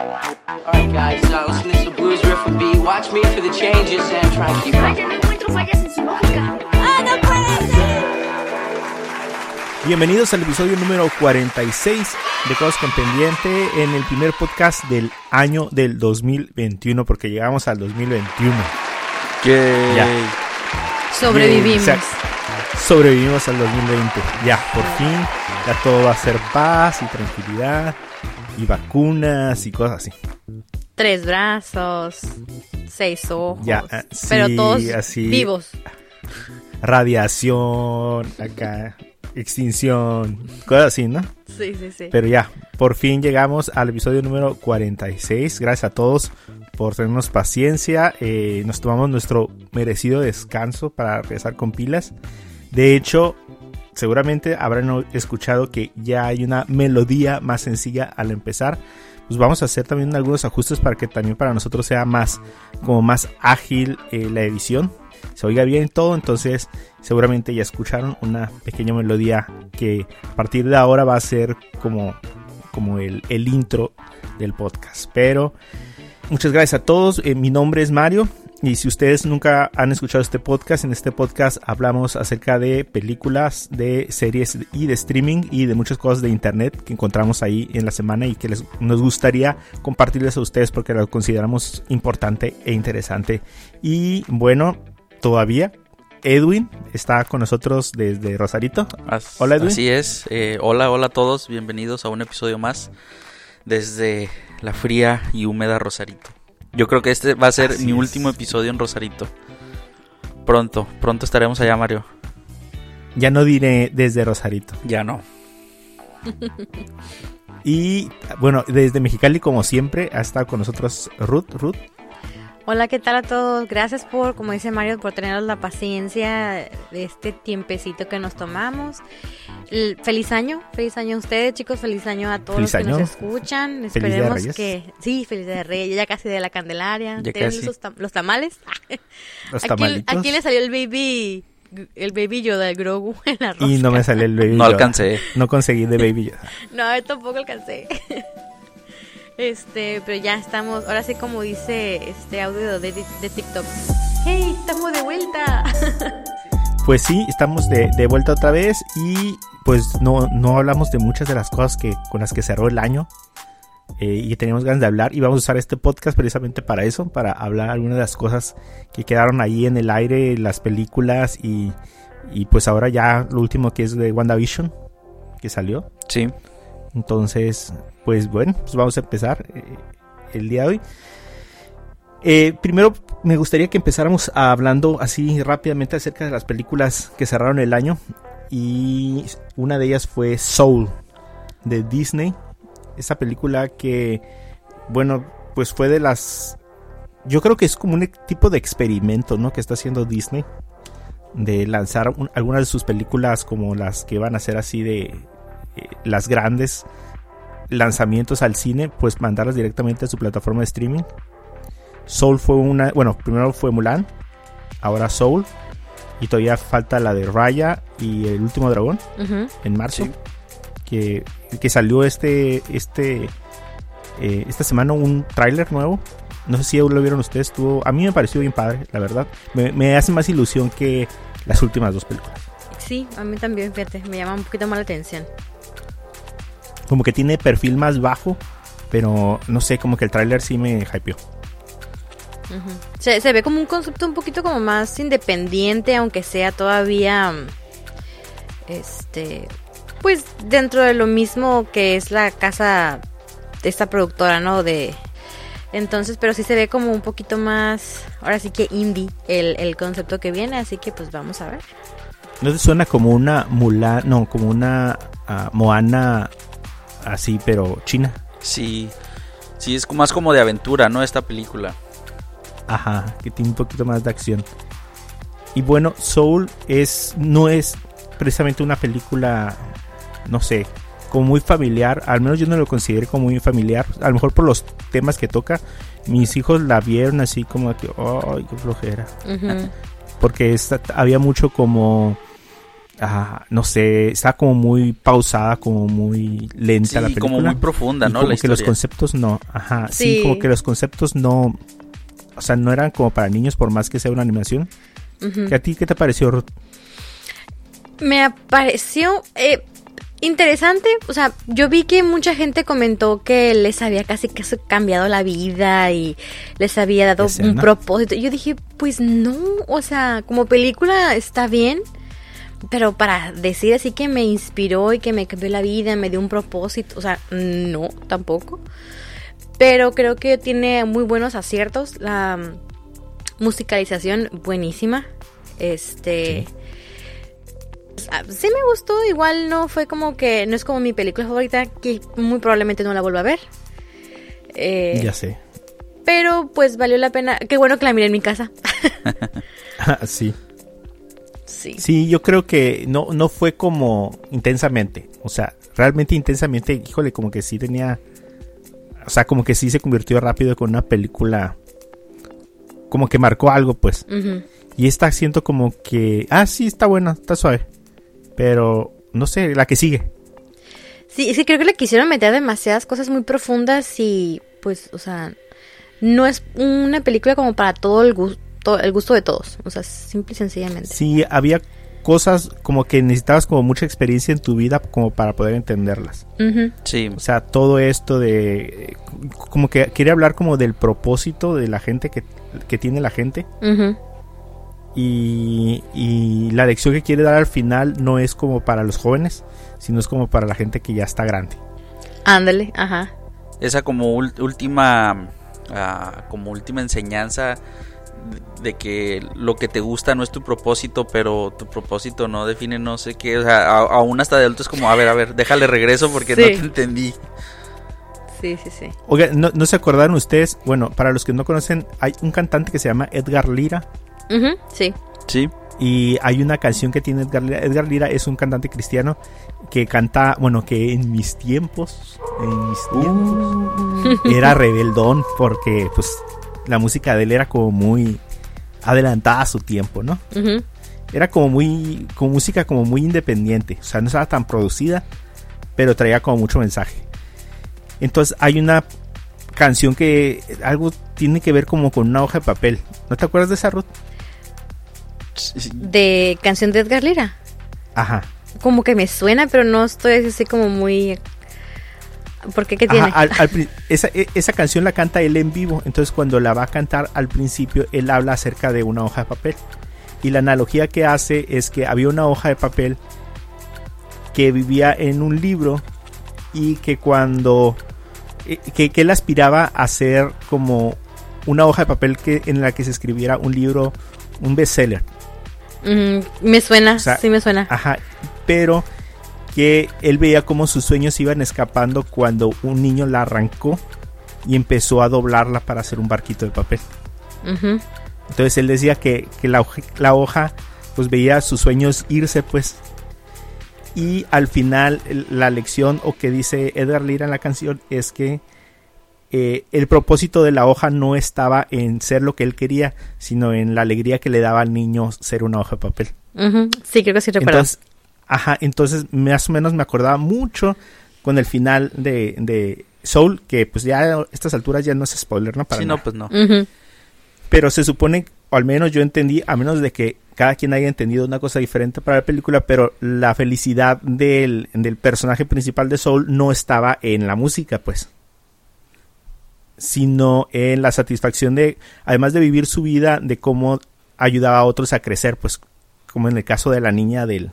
Alright guys, uh, listen to this blues riff with B. Watch me for the changes and try and keep up. encuentro fallas en su lógica. ¡Ah, no puede ser! Bienvenidos al episodio número 46 de Cosas con Pendiente en el primer podcast del año del 2021 porque llegamos al 2021. Ya. Sobrevivimos. Bien, o sea, sobrevivimos al 2020. Ya, por fin, ya todo va a ser paz y tranquilidad y vacunas y cosas así. Tres brazos, seis ojos. Ya, ah, pero todos así. vivos. Radiación, acá, extinción, cosas así, ¿no? Sí, sí, sí. Pero ya, por fin llegamos al episodio número 46. Gracias a todos por tenernos paciencia. Eh, nos tomamos nuestro merecido descanso para regresar con pilas. De hecho, seguramente habrán escuchado que ya hay una melodía más sencilla al empezar. Pues vamos a hacer también algunos ajustes para que también para nosotros sea más como más ágil eh, la edición. Se oiga bien todo, entonces seguramente ya escucharon una pequeña melodía que a partir de ahora va a ser como, como el, el intro del podcast. Pero muchas gracias a todos. Eh, mi nombre es Mario. Y si ustedes nunca han escuchado este podcast, en este podcast hablamos acerca de películas, de series y de streaming y de muchas cosas de internet que encontramos ahí en la semana y que les, nos gustaría compartirles a ustedes porque lo consideramos importante e interesante. Y bueno, todavía Edwin está con nosotros desde Rosarito. As- Hola, Edwin. Así es. eh, hola, hola a todos. Bienvenidos a un episodio más desde la fría y húmeda Rosarito. Yo creo que este va a ser Así mi es. último episodio en Rosarito. Pronto, pronto estaremos allá, Mario. Ya no diré desde Rosarito. Ya no. Y bueno, desde Mexicali como siempre ha estado con nosotros Ruth. Ruth. Hola, ¿qué tal a todos? Gracias por, como dice Mario, por tener la paciencia de este tiempecito que nos tomamos. El- feliz año, feliz año a ustedes, chicos, feliz año a todos Feliz los que año. nos escuchan. Feliz Día de Esperemos Reyes. que sí, feliz Día de Reyes, ya casi de la Candelaria. Ya ¿Tienen casi. esos tam- los tamales? Los ¿A quién, tamalitos. a quién le salió el baby el baby Yoda, el Grogu en la rosca? Y no me salió el Baby No Yoda. alcancé. No conseguí de Baby Yoda. No, yo tampoco alcancé. Este, pero ya estamos, ahora sí como dice este audio de, de TikTok. ¡Hey, estamos de vuelta! Pues sí, estamos de, de vuelta otra vez y pues no, no hablamos de muchas de las cosas que, con las que cerró el año eh, y que teníamos ganas de hablar y vamos a usar este podcast precisamente para eso, para hablar algunas de las cosas que quedaron ahí en el aire, las películas y, y pues ahora ya lo último que es de WandaVision que salió. Sí. Entonces, pues bueno, pues vamos a empezar eh, el día de hoy. Eh, primero, me gustaría que empezáramos hablando así rápidamente acerca de las películas que cerraron el año. Y una de ellas fue Soul, de Disney. Esa película que, bueno, pues fue de las... Yo creo que es como un tipo de experimento, ¿no? Que está haciendo Disney. De lanzar un- algunas de sus películas como las que van a ser así de eh, las grandes lanzamientos al cine, pues mandarlas directamente a su plataforma de streaming. Soul fue una, bueno, primero fue Mulan, ahora Soul, y todavía falta la de Raya y el último dragón en marzo, Sí. que, que salió este, este, eh, esta semana un tráiler nuevo. No sé si lo vieron ustedes, estuvo, a mí me pareció bien padre, la verdad. Me, me hace más ilusión que las últimas dos películas. Sí, a mí también, fíjate, me llama un poquito más la atención. Como que tiene perfil más bajo, pero no sé, como que el tráiler sí me hypeó. Se, se ve como un concepto un poquito como más independiente, aunque sea todavía, mm, este, pues dentro de lo mismo que es la casa de esta productora, ¿no? De, entonces, pero sí se ve como un poquito más, ahora sí que indie el, el concepto que viene, así que pues vamos a ver. ¿No te suena como una Mulan, no, como una ah, Moana así, pero china? Sí. Sí, es más como de aventura, ¿no? Esta película. Ajá, que tiene un poquito más de acción. Y bueno, Soul es no es precisamente una película, no sé, como muy familiar. Al menos yo no lo considero como muy familiar. A lo mejor por los temas que toca. Mis hijos la vieron así como que, ay, qué flojera. Porque esta- había mucho como ah, no sé, está como muy pausada, como muy lenta Sí, la película. como muy profunda, Y ¿no? como La que los conceptos no, ajá, sí. Sí. como que los conceptos no, o sea, no eran como para niños por más que sea una animación. ¿Que ¿A ti qué te pareció, Ruth? Me pareció eh, interesante, o sea, yo vi que mucha gente comentó que les había casi que cambiado la vida y les había dado un propósito. Yo dije, pues no, o sea, como película está bien, pero para decir así que me inspiró y que me cambió la vida, me dio un propósito, o sea, no, tampoco. Pero creo que tiene muy buenos aciertos, la musicalización buenísima. Este Ah, sí me gustó, igual no fue como que, no es como mi película favorita, que muy probablemente no la vuelva a ver. Eh, Ya sé. pero pues valió la pena, qué bueno que la miré en mi casa. sí. Sí. Sí, yo creo que no, no fue como intensamente. O sea, realmente intensamente, híjole, como que sí tenía. O sea, como que sí se convirtió rápido con una película. Como que marcó algo, pues. Y esta siento como que. Ah, sí, está buena, está suave. Pero, no sé, la que sigue. Sí, sí, creo que le quisieron meter demasiadas cosas muy profundas y pues, o sea, no es una película como para todo el gusto, el gusto de todos. O sea, simple y sencillamente. Sí, había cosas como que necesitabas como mucha experiencia en tu vida como para poder entenderlas. Sí, O sea, todo esto de... Como que quería hablar como del propósito de la gente que, que tiene la gente. Y, y la lección que quiere dar al final no es como para los jóvenes, sino es como para la gente que ya está grande. Ándale, ajá. esa como última ah, como última enseñanza de- que lo que te gusta no es tu propósito, pero tu propósito no define no sé qué, o sea, a- aún hasta de adulto es como, a ver, a ver, déjale regreso porque no te entendí. Sí, sí, sí. Oiga, ¿no, ¿no se acordaron ustedes? Bueno, para los que no conocen, hay un cantante que se llama Edgar Lira. Sí. Sí, Y hay una canción que tiene Edgar Lira. Edgar Lira es un cantante cristiano que canta, bueno, que en mis tiempos, en mis tiempos, era rebeldón porque pues la música de él era como muy adelantada a su tiempo, ¿no? Era como muy, como música como muy independiente, o sea, no estaba tan producida, pero traía como mucho mensaje. Entonces hay una canción que algo tiene que ver como con una hoja de papel. ¿No te acuerdas de esa Ruth? De canción de Edgar Lira. Ajá. Como que me suena, pero no estoy así como muy... ¿Por qué? ¿Qué Ajá, tiene? al- al pri- esa, e- esa canción la canta él en vivo, entonces cuando la va a cantar al principio, él habla acerca de una hoja de papel. Y la analogía que hace es que había una hoja de papel que vivía en un libro y que cuando... eh, que, que él aspiraba a ser como una hoja de papel que, en la que se escribiera un libro, un bestseller. Ujú, me suena, O sea, sí me suena. Ajá, pero que él veía como sus sueños iban escapando cuando un niño la arrancó y empezó a doblarla para hacer un barquito de papel. Ujú. Entonces él decía que, que la, hoja, la hoja pues veía sus sueños irse pues. Y al final la lección o que dice Edgar Lira en la canción es que eh, el propósito de la hoja no estaba en ser lo que él quería, sino en la alegría que le daba al niño ser una hoja de papel. Ujú, Sí, creo que sí recuerdo. Entonces, ajá, entonces más o menos me acordaba mucho con el final de, de Soul, que pues ya a estas alturas ya no es spoiler, ¿no? Para sí, no, pues no. Pero se supone, o al menos yo entendí, a menos de que cada quien haya entendido una cosa diferente para la película, pero la felicidad del, del personaje principal de Soul no estaba en la música, pues. Sino en la satisfacción de, además de vivir su vida, de cómo ayudaba a otros a crecer, pues, como en el caso de la niña del...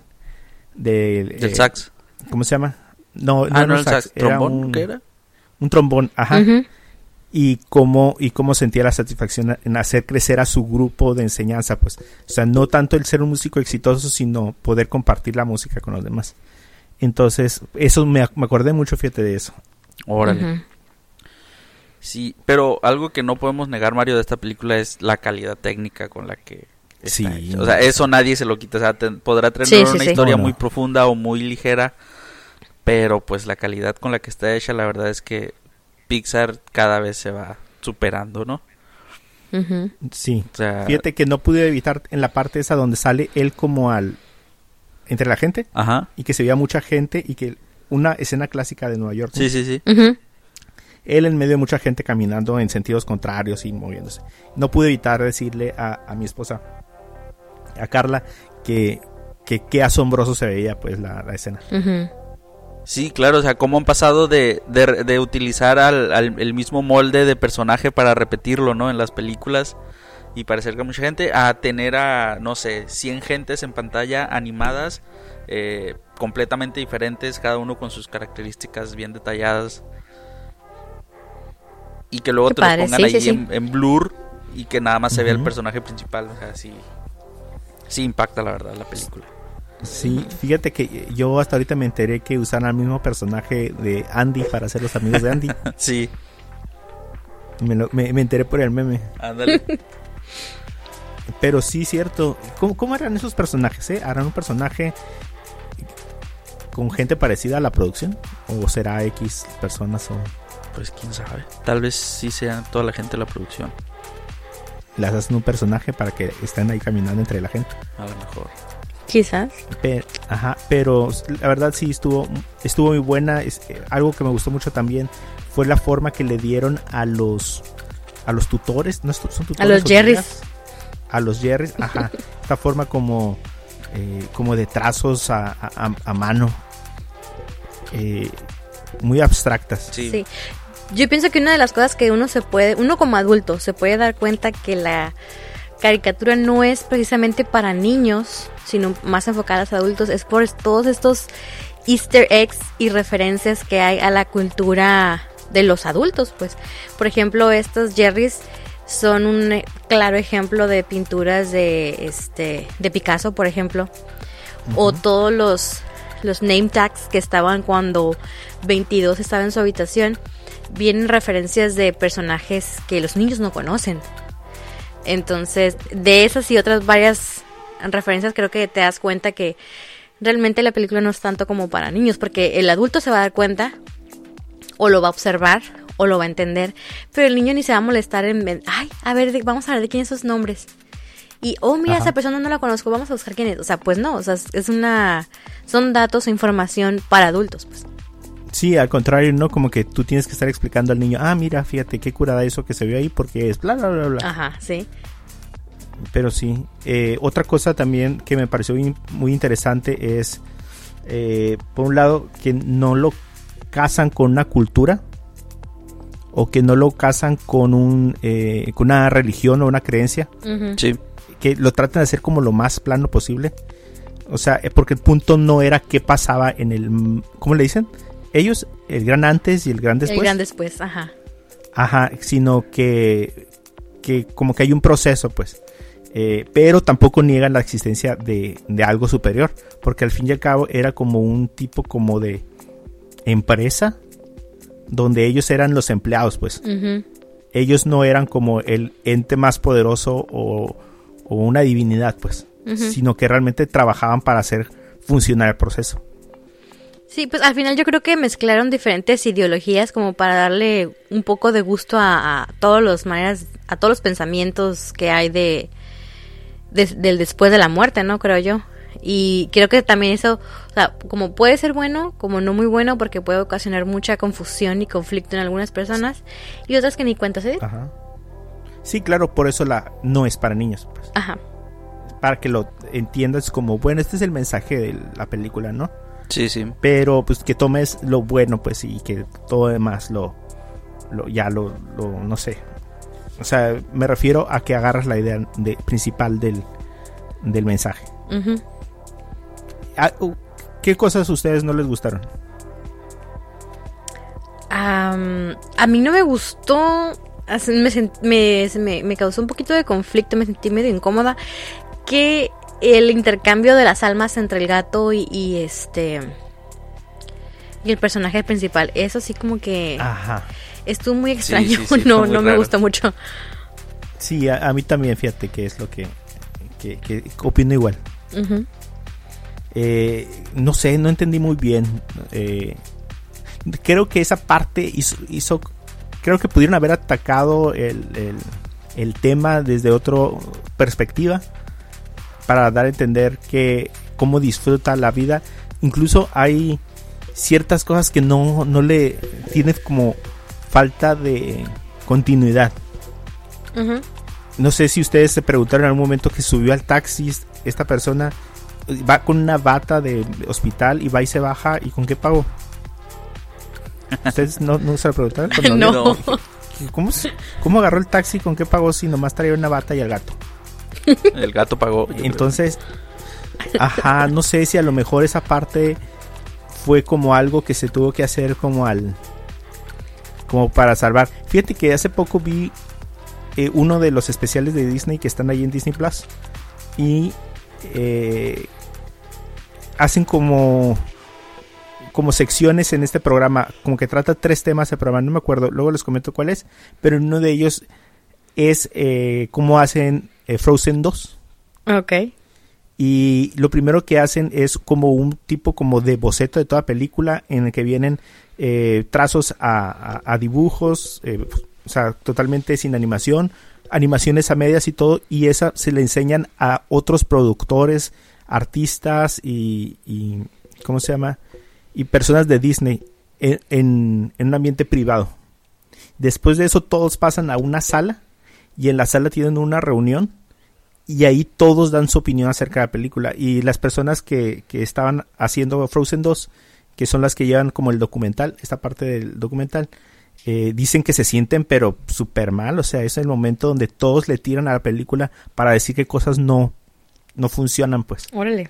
del Del eh, sax. ¿Cómo se llama? No, no, ah, era no, un el sax, sax. era ¿Trombón? un, ¿Qué era? un trombón, ajá y cómo y cómo sentía la satisfacción en hacer crecer a su grupo de enseñanza pues o sea no tanto el ser un músico exitoso sino poder compartir la música con los demás entonces eso me, ac- me acordé mucho fíjate de eso Órale. Sí, pero algo que no podemos negar, Mario, de esta película es la calidad técnica con la que Sí. O sea, eso nadie se lo quita. O sea, te- podrá tener Sí, una sí. historia No, no. muy profunda o muy ligera, pero pues la calidad con la que está hecha, la verdad es que Pixar cada vez se va superando, ¿no? Sí O sea, fíjate que no pude evitar en la parte esa donde sale él como al entre la gente Ajá. y que se veía mucha gente y que una escena clásica de Nueva York. ¿no? Sí, sí, sí. Él en medio de mucha gente caminando en sentidos contrarios y moviéndose. No pude evitar decirle a, a mi esposa, a Carla, que que qué asombroso se veía pues la, la escena. Sí, claro, o sea, cómo han pasado de, de, de utilizar al, al- el mismo molde de personaje para repetirlo, ¿no? En las películas y parecer que mucha gente, a tener a, no sé, 100 gentes en pantalla animadas, eh, completamente diferentes, cada uno con sus características bien detalladas. Y que luego Qué te los padre, pongan sí, ahí sí, sí. En, en blur y que nada más se vea el personaje principal, o sea, sí, sí impacta la verdad la película. Sí, fíjate que yo hasta ahorita me enteré que usaron al mismo personaje de Andy para ser los amigos de Andy. Sí, me, lo- me- me enteré por el meme. ándale. Pero sí, cierto. ¿Cómo, cómo eran esos personajes? Eh? ¿Harán un personaje con gente parecida a la producción? ¿O será X personas o Pues quién sabe. Tal vez sí sea toda la gente de la producción. Las hacen un personaje para que estén ahí caminando entre la gente? A lo mejor. Quizás. Pe- ajá, pero la verdad sí estuvo, estuvo muy buena. Es, eh, algo que me gustó mucho también fue la forma que le dieron a los a los tutores, ¿no son tutores? A los Jerrys. A los Jerrys, ajá. Esta forma como eh, como de trazos a, a- a- a mano. Eh, muy abstractas. Sí. Sí. Yo pienso que una de las cosas que uno se puede, uno como adulto, se puede dar cuenta que la caricatura no es precisamente para niños, sino más enfocada a adultos, es por todos estos easter eggs y referencias que hay a la cultura de los adultos, pues. Por ejemplo, estos Jerrys son un eh, claro ejemplo de pinturas de este de Picasso, por ejemplo, o todos los los name tags que estaban cuando 22 estaba en su habitación vienen referencias de personajes que los niños no conocen. Entonces, de esas y otras varias referencias creo que te das cuenta que realmente la película no es tanto como para niños, porque el adulto se va a dar cuenta o lo va a observar o lo va a entender, pero el niño ni se va a molestar en, ay, a ver, vamos a ver de quién esos nombres. Y, oh, mira, Ajá. esa persona no la conozco, vamos a buscar quién es. O sea, pues no, o sea, es- es una, son datos o información para adultos, pues. Sí, al contrario, ¿no? Como que tú tienes que estar explicando al niño, ah, mira, fíjate qué curada eso que se vio ahí porque es bla, bla, bla, bla. Ajá, sí. Pero sí, eh, otra cosa también que me pareció muy, muy interesante es, eh, por un lado, que no lo casan con una cultura o que no lo casan con, un, eh, con una religión o una creencia. Sí. que lo tratan de hacer como lo más plano posible. O sea, eh, porque el punto no era qué pasaba en el... ¿Cómo le dicen? Ellos, el gran antes y el gran después. El gran después, ajá. Ajá, sino que, que como que hay un proceso, pues. Eh, pero tampoco niegan la existencia de, de algo superior, porque al fin y al cabo era como un tipo como de empresa donde ellos eran los empleados, pues. Ellos no eran como el ente más poderoso o, o una divinidad, pues, sino que realmente trabajaban para hacer funcionar el proceso. Sí, pues al final yo creo que mezclaron diferentes ideologías como para darle un poco de gusto a, a todas las maneras, a todos los pensamientos que hay de, de- del después de la muerte, ¿no? Creo yo. Y creo que también eso, o sea, como puede ser bueno, como no muy bueno, porque puede ocasionar mucha confusión y conflicto en algunas personas y otras que ni cuenta se den. Ajá. Sí, claro, por eso la no es para niños, pues. Ajá. para que lo entiendas como, bueno, este es el mensaje de la película, ¿no? Sí, sí. Pero pues que tomes lo bueno, pues, y que todo demás lo, lo ya lo, lo, no sé. O sea, me refiero a que agarras la idea de, principal del, del mensaje. Ah, uh, ¿Qué cosas a ustedes no les gustaron? A mí no me gustó, me, me, me causó un poquito de conflicto, me sentí medio incómoda, que el intercambio de las almas entre el gato y, y este y el personaje principal, eso sí como que Ajá. estuvo muy extraño, sí, sí, fue no, no me gustó mucho. Sí, a, a mí también, fíjate que es lo que, que, que opino igual. Eh, no sé, no entendí muy bien. Eh, creo que esa parte hizo, hizo- creo que pudieron haber atacado el, el- el tema desde otra perspectiva para dar a entender que cómo disfruta la vida. Incluso hay ciertas cosas que no, no le tiene como falta de continuidad. No sé si ustedes se preguntaron en algún momento que subió al taxi esta persona va con una bata de hospital y va y se baja y con qué pago. ¿Ustedes no, no se lo preguntaron? No. ¿Cómo, ¿Cómo agarró el taxi? ¿Con qué pagó si nomás traía una bata y el gato? El gato pagó. Entonces, ajá, no sé si a lo mejor esa parte fue como algo que se tuvo que hacer como al como para salvar. Fíjate que hace poco vi eh, uno de los especiales de Disney que están ahí en Disney Plus y eh, hacen como como secciones en este programa, como que trata tres temas el programa, no me acuerdo, luego les comento cuál es, pero uno de ellos es eh, cómo hacen eh, Frozen 2. Ok. Y lo primero que hacen es como un tipo como de boceto de toda película en el que vienen eh, trazos a, a- a dibujos, eh, o sea, totalmente sin animación, animaciones a medias y todo, y esa se le enseñan a otros productores, artistas y, y ¿cómo se llama? Y personas de Disney en, en- en un ambiente privado. Después de eso todos pasan a una sala y en la sala tienen una reunión y ahí todos dan su opinión acerca de la película. Y las personas que, que estaban haciendo Frozen 2, que son las que llevan como el documental, esta parte del documental, eh, dicen que se sienten pero súper mal. O sea, es el momento donde todos le tiran a la película para decir que cosas no, no funcionan, pues. Órale.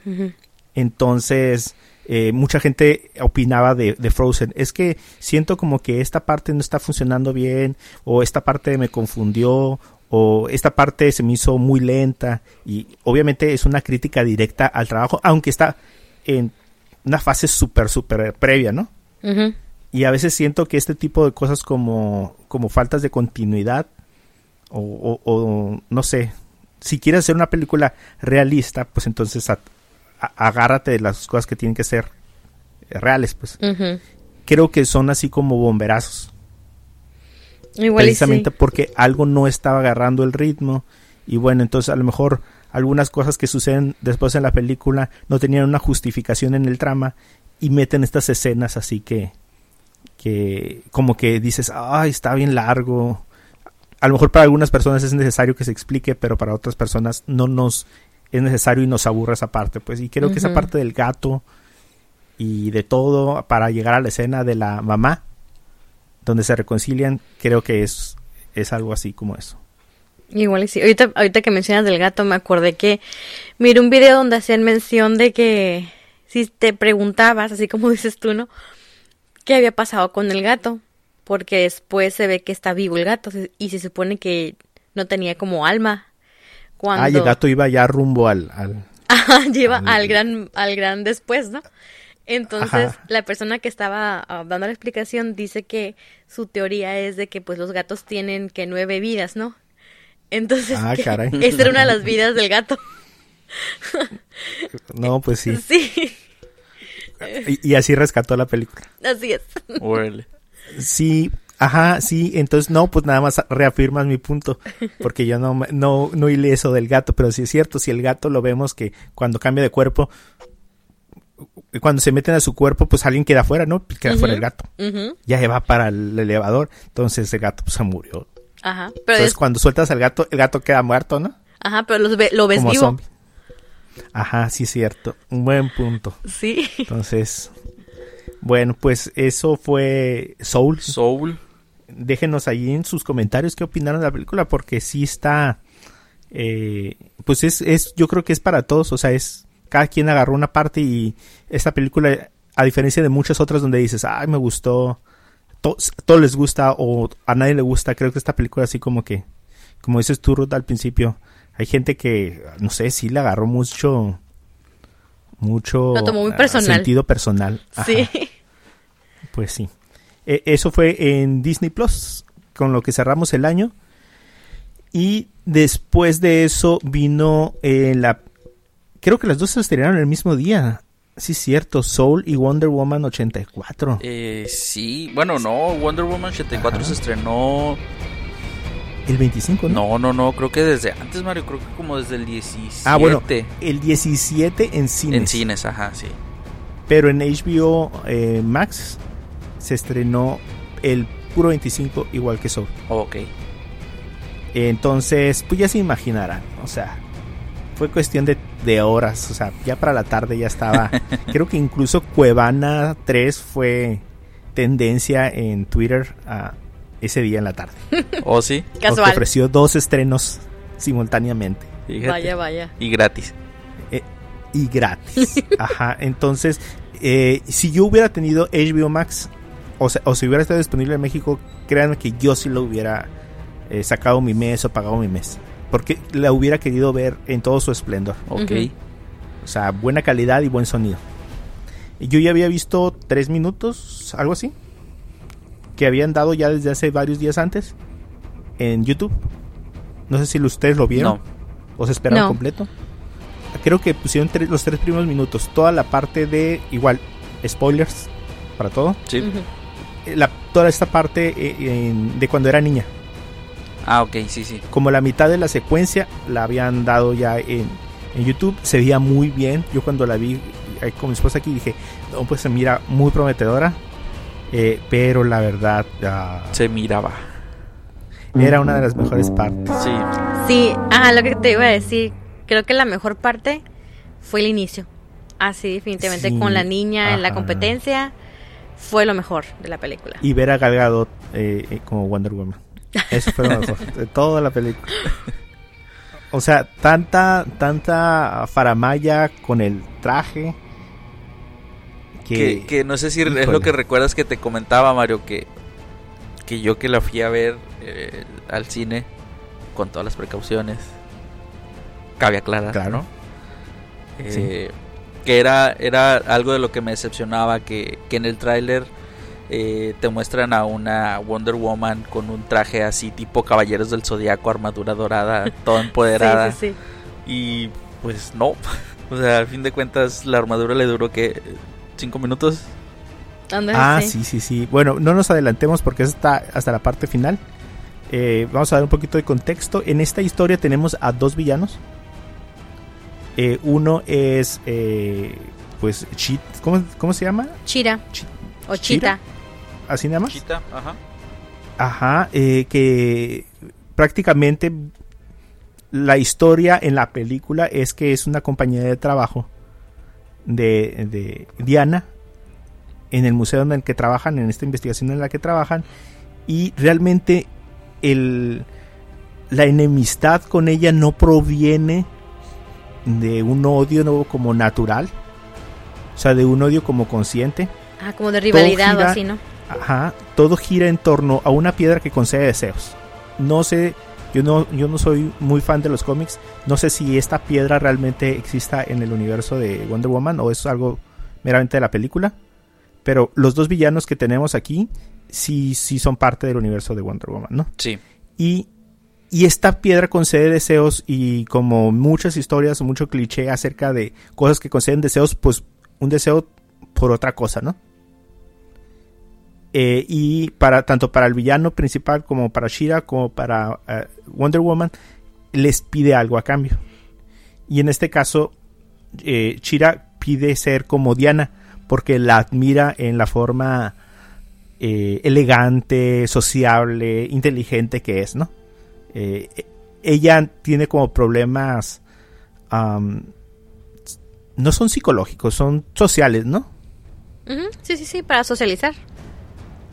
Entonces, eh, mucha gente opinaba de, de Frozen. Es que siento como que esta parte no está funcionando bien, o esta parte me confundió, o esta parte se me hizo muy lenta. Y obviamente es una crítica directa al trabajo, aunque está en una fase súper, súper previa, ¿no? Y a veces siento que este tipo de cosas como, como faltas de continuidad, o, o- o no sé, si quieres hacer una película realista, pues entonces a- a- agárrate de las cosas que tienen que ser reales, pues. Creo que son así como bomberazos, Igual y sí. precisamente porque algo no estaba agarrando el ritmo. Y bueno, entonces a lo mejor algunas cosas que suceden después en la película no tenían una justificación en el trama y meten estas escenas así que que como que dices, ay, está bien largo. A lo mejor para algunas personas es necesario que se explique, pero para otras personas no nos es necesario y nos aburre esa parte, pues. Y creo que esa parte del gato y de todo para llegar a la escena de la mamá donde se reconcilian, creo que es es algo así como eso. Igual y sí. Ahorita, ahorita que mencionas del gato, me acordé que miré un video donde hacían mención de que si te preguntabas, así como dices tú, ¿no? ¿Qué había pasado con el gato? Porque después se ve que está vivo el gato y se supone que no tenía como alma. Cuando Ah, y el gato iba ya rumbo al, al lleva al- al gran, al gran después, ¿no? Entonces, Ajá. la persona que estaba ah, dando la explicación dice que su teoría es de que pues los gatos tienen que nueve vidas, ¿no? Entonces, Ah, caray. esa era una de las vidas del gato. No, pues sí. Sí, Y, y así rescató la película. así es. Órale. Sí, ajá, sí, entonces no, pues nada más reafirmas mi punto, porque yo no, me- no, no hilé eso del gato, pero sí es cierto, si el gato lo vemos que cuando cambia de cuerpo, cuando se meten a su cuerpo, pues alguien queda afuera, ¿no? Queda fuera el gato. Ya va para el elevador, entonces el gato pues, se murió. Ajá, pero Entonces es- cuando sueltas al gato, el gato queda muerto, ¿no? ajá, pero los ve- lo ves Como vivo. zombie. Ajá, sí es cierto, un buen punto. Sí. Entonces, bueno, pues eso fue Soul. Soul. déjenos ahí en sus comentarios qué opinaron de la película porque sí está eh, pues es, es yo creo que es para todos o sea es cada quien agarró una parte y esta película a diferencia de muchas otras donde dices ay me gustó to- todo les gusta o a nadie le gusta creo que esta película así como que como dices tú Ruth al principio hay gente que no sé sí le agarró mucho mucho Lo tomó muy ah, personal. sentido personal Ajá. Sí. Pues sí. E- eso fue en Disney Plus, con lo que cerramos el año. Y después de eso vino eh, la. Creo que las dos se estrenaron el mismo día. Sí, es cierto. Soul y Wonder Woman 84. Eh, sí, bueno, no, Wonder Woman 84 Ajá. se estrenó El 25, ¿no? No, no, no, creo que desde antes, Mario, creo que como desde el 17. Ah, bueno, el 17 en cines. En cines, ajá, sí. Pero en HBO eh, Max se estrenó el puro 25 igual que Soul. ok. Entonces, pues ya se imaginarán, o sea, fue cuestión de, de horas, o sea, ya para la tarde ya estaba. creo que incluso Cuevana 3 fue tendencia en Twitter a ese día en la tarde. ¿O sí? Porque Casual. ofreció dos estrenos simultáneamente. Fíjate. Vaya, vaya. Y gratis. Eh, y gratis. Ajá, entonces, eh, si yo hubiera tenido HBO Max, o, sea, o si hubiera estado disponible en México, créanme que yo sí lo hubiera eh, sacado mi mes o pagado mi mes. Porque la hubiera querido ver en todo su esplendor. Ok. O sea, buena calidad y buen sonido. Y Yo ya había visto tres minutos, algo así. Que habían dado ya desde hace varios días antes. En YouTube. No sé si ustedes lo vieron. No. ¿O se esperaron No. completo? Creo que pusieron tres- los tres primeros minutos. Toda la parte de. Igual, spoilers para todo. Sí. Eh, La, toda esta parte eh, en- de cuando era niña. Ah, ok, sí, sí. Como la mitad de la secuencia la habían dado ya en, en YouTube. Se veía muy bien. Yo cuando la vi con mi esposa aquí dije, no, pues se mira muy prometedora. Eh, pero la verdad ah, Se miraba. era una de las mejores partes. Sí. Sí, ah, lo que te iba a decir. Creo que la mejor parte fue el inicio. Así, definitivamente, Sí, con la niña en la competencia. Fue lo mejor de la película. Y ver a Gal Gadot eh, eh, como Wonder Woman. Eso fue lo mejor de toda la película. O sea, tanta, tanta faramaya con el traje. Que, Que, que no sé si es lo que recuerdas que te comentaba, Mario, que, que yo que la fui a ver eh, al cine con todas las precauciones. Cabe aclarar, Claro. ¿no? Eh, Que era, era algo de lo que me decepcionaba, que, que en el tráiler eh, te muestran a una Wonder Woman con un traje así tipo Caballeros del Zodiaco, armadura dorada, toda empoderada. Sí, sí, sí. Y pues no. O sea, al fin de cuentas la armadura le duró que cinco minutos. Ah, sí. sí, sí, sí. Bueno, no nos adelantemos porque eso está hasta la parte final. Eh, vamos a dar un poquito de contexto. En esta historia tenemos a dos villanos. Eh, uno es, eh, pues, Cheat. ¿cómo, cómo se llama? Chira. Chi- O Chira. ¿Así nada más? Chita, ajá. Ajá, eh, que prácticamente la historia en la película es que es una compañía de trabajo de, de Diana en el museo en el que trabajan, en esta investigación en la que trabajan, y realmente el, la enemistad con ella no proviene de un odio no como natural, o sea, de un odio como consciente. Ah, como de rivalidad o así, ¿no? Ajá, todo gira en torno a una piedra que concede deseos. No sé, yo no, yo no soy muy fan de los cómics. No sé si esta piedra realmente exista en el universo de Wonder Woman o es algo meramente de la película. Pero los dos villanos que tenemos aquí sí, sí son parte del universo de Wonder Woman, ¿no? Sí. Y, y esta piedra concede deseos y como muchas historias, mucho cliché acerca de cosas que conceden deseos, pues un deseo por otra cosa, ¿no? Eh, y para tanto para el villano principal como para Shira como para eh, Wonder Woman les pide algo a cambio. Y en este caso eh, Shira pide ser como Diana porque la admira en la forma eh, elegante, sociable, inteligente que es, ¿no? Eh, ella tiene como problemas am, no son psicológicos, son sociales, ¿no? Sí, sí, sí, para socializar.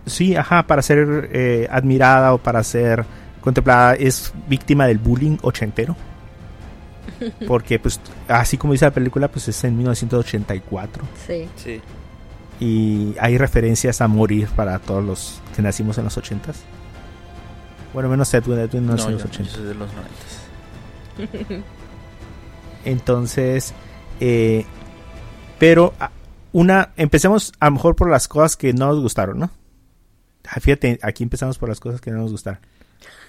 Sí, ajá, para ser eh, admirada o para ser contemplada es víctima del bullying ochentero. Porque, pues, así como dice la película, pues es en 1984. Sí. Sí. Y hay referencias a morir para todos los que nacimos en los ochentas. Bueno, menos Edwin, Edwin no, No, nació en los ochentas. soy de los noventas. Entonces, eh, pero una, empecemos a lo mejor por las cosas que no nos gustaron, ¿no? Ah, Fíjate, aquí empezamos por las cosas que no nos gustaron.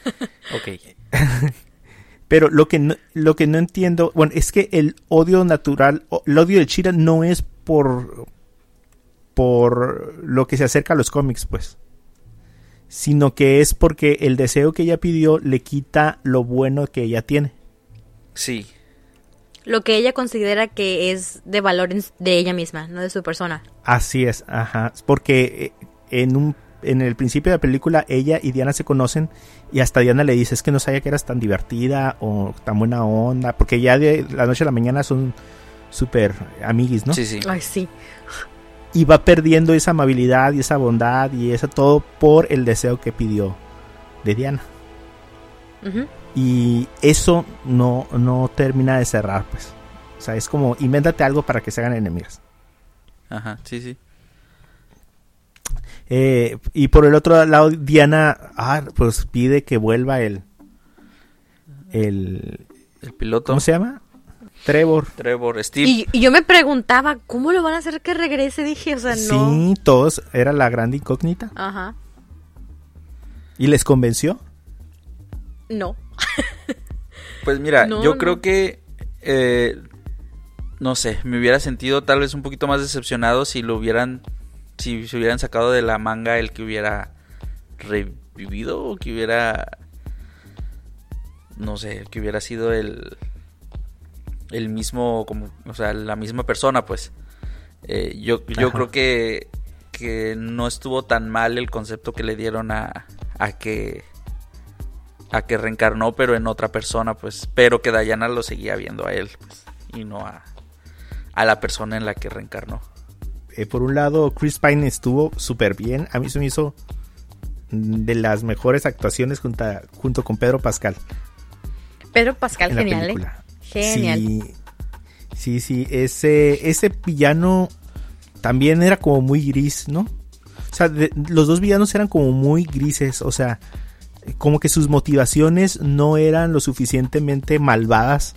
Ok. Pero lo que no, lo que no entiendo, bueno, es que el odio natural, el odio de Chira no es por por lo que se acerca a los cómics, pues. sino que es porque el deseo que ella pidió le quita lo bueno que ella tiene. Sí. Lo que ella considera que es de valor de ella misma, no de su persona. Así es, ajá. Porque eh, en un en el principio de la película ella y Diana se conocen y hasta Diana le dice es que no sabía que eras tan divertida o tan buena onda, porque ya de la noche a la mañana son súper amiguis, ¿no? Sí, sí. Ay, sí. Y va perdiendo esa amabilidad y esa bondad y eso todo por el deseo que pidió de Diana. Ujú. Y eso no, no termina de cerrar, pues. O sea, es como, invéntate algo para que se hagan enemigas. Ajá, sí, sí. Eh, y por el otro lado, Diana, ah, pues pide que vuelva el, el, El piloto. ¿cómo se llama? Trevor. Trevor, Steve. Y, y yo me preguntaba, ¿cómo lo van a hacer que regrese? Dije, o sea, no. Sí, todos, era la gran incógnita. Ajá. ¿Y les convenció? No. Pues mira, No, yo no. creo que, eh, no sé, me hubiera sentido tal vez un poquito más decepcionado si lo hubieran, si se hubieran sacado de la manga el que hubiera revivido o que hubiera, no sé, que hubiera sido el, el mismo, como, o sea, la misma persona, pues. Eh, yo yo Ajá. creo que, que no estuvo tan mal el concepto que le dieron a, a que a que reencarnó pero en otra persona pues pero que Diana lo seguía viendo a él pues, y no a, a la persona en la que reencarnó Eh, por un lado, Chris Pine estuvo súper bien. A mí se me hizo de las mejores actuaciones junto, a- junto con Pedro Pascal Pedro Pascal, en genial, ¿eh? Genial. Sí, sí, sí, ese, ese villano también era como muy gris, ¿no? O sea, de- los dos villanos eran como muy grises, o sea, como que sus motivaciones no eran lo suficientemente malvadas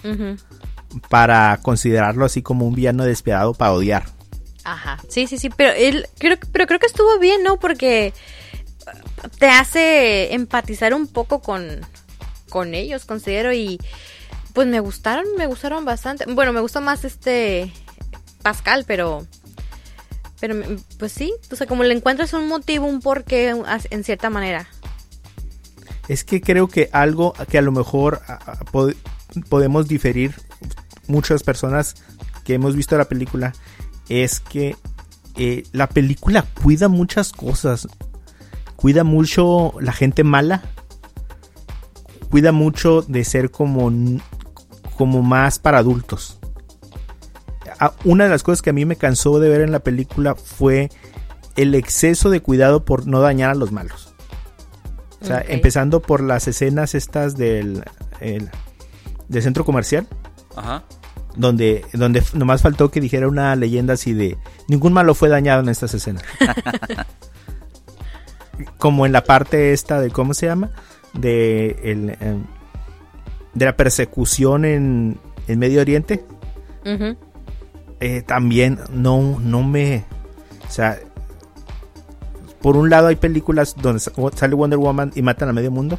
para considerarlo así como un villano despiadado para odiar. Ajá. Sí, sí, sí, pero él creo pero creo que estuvo bien, ¿no? Porque te hace empatizar un poco con con ellos, considero y pues me gustaron, me gustaron bastante. Bueno, me gustó más este Pascal, pero pero pues sí, o sea, como le encuentras un motivo, un porqué en cierta manera. Es que creo que algo que a lo mejor podemos diferir muchas personas que hemos visto la película es que eh, la película cuida muchas cosas. Cuida mucho la gente mala. Cuida mucho de ser como, como más para adultos. Una de las cosas que a mí me cansó de ver en la película fue el exceso de cuidado por no dañar a los malos. O sea, empezando por las escenas estas del, el- del centro comercial, ajá donde, donde nomás faltó que dijera una leyenda así de ningún malo fue dañado en estas escenas. Como en la parte esta de, ¿cómo se llama? De, el, em, de la persecución en, en Medio Oriente. Eh, también no, no me... O sea, por un lado hay películas donde sa- sale Wonder Woman y matan a medio mundo.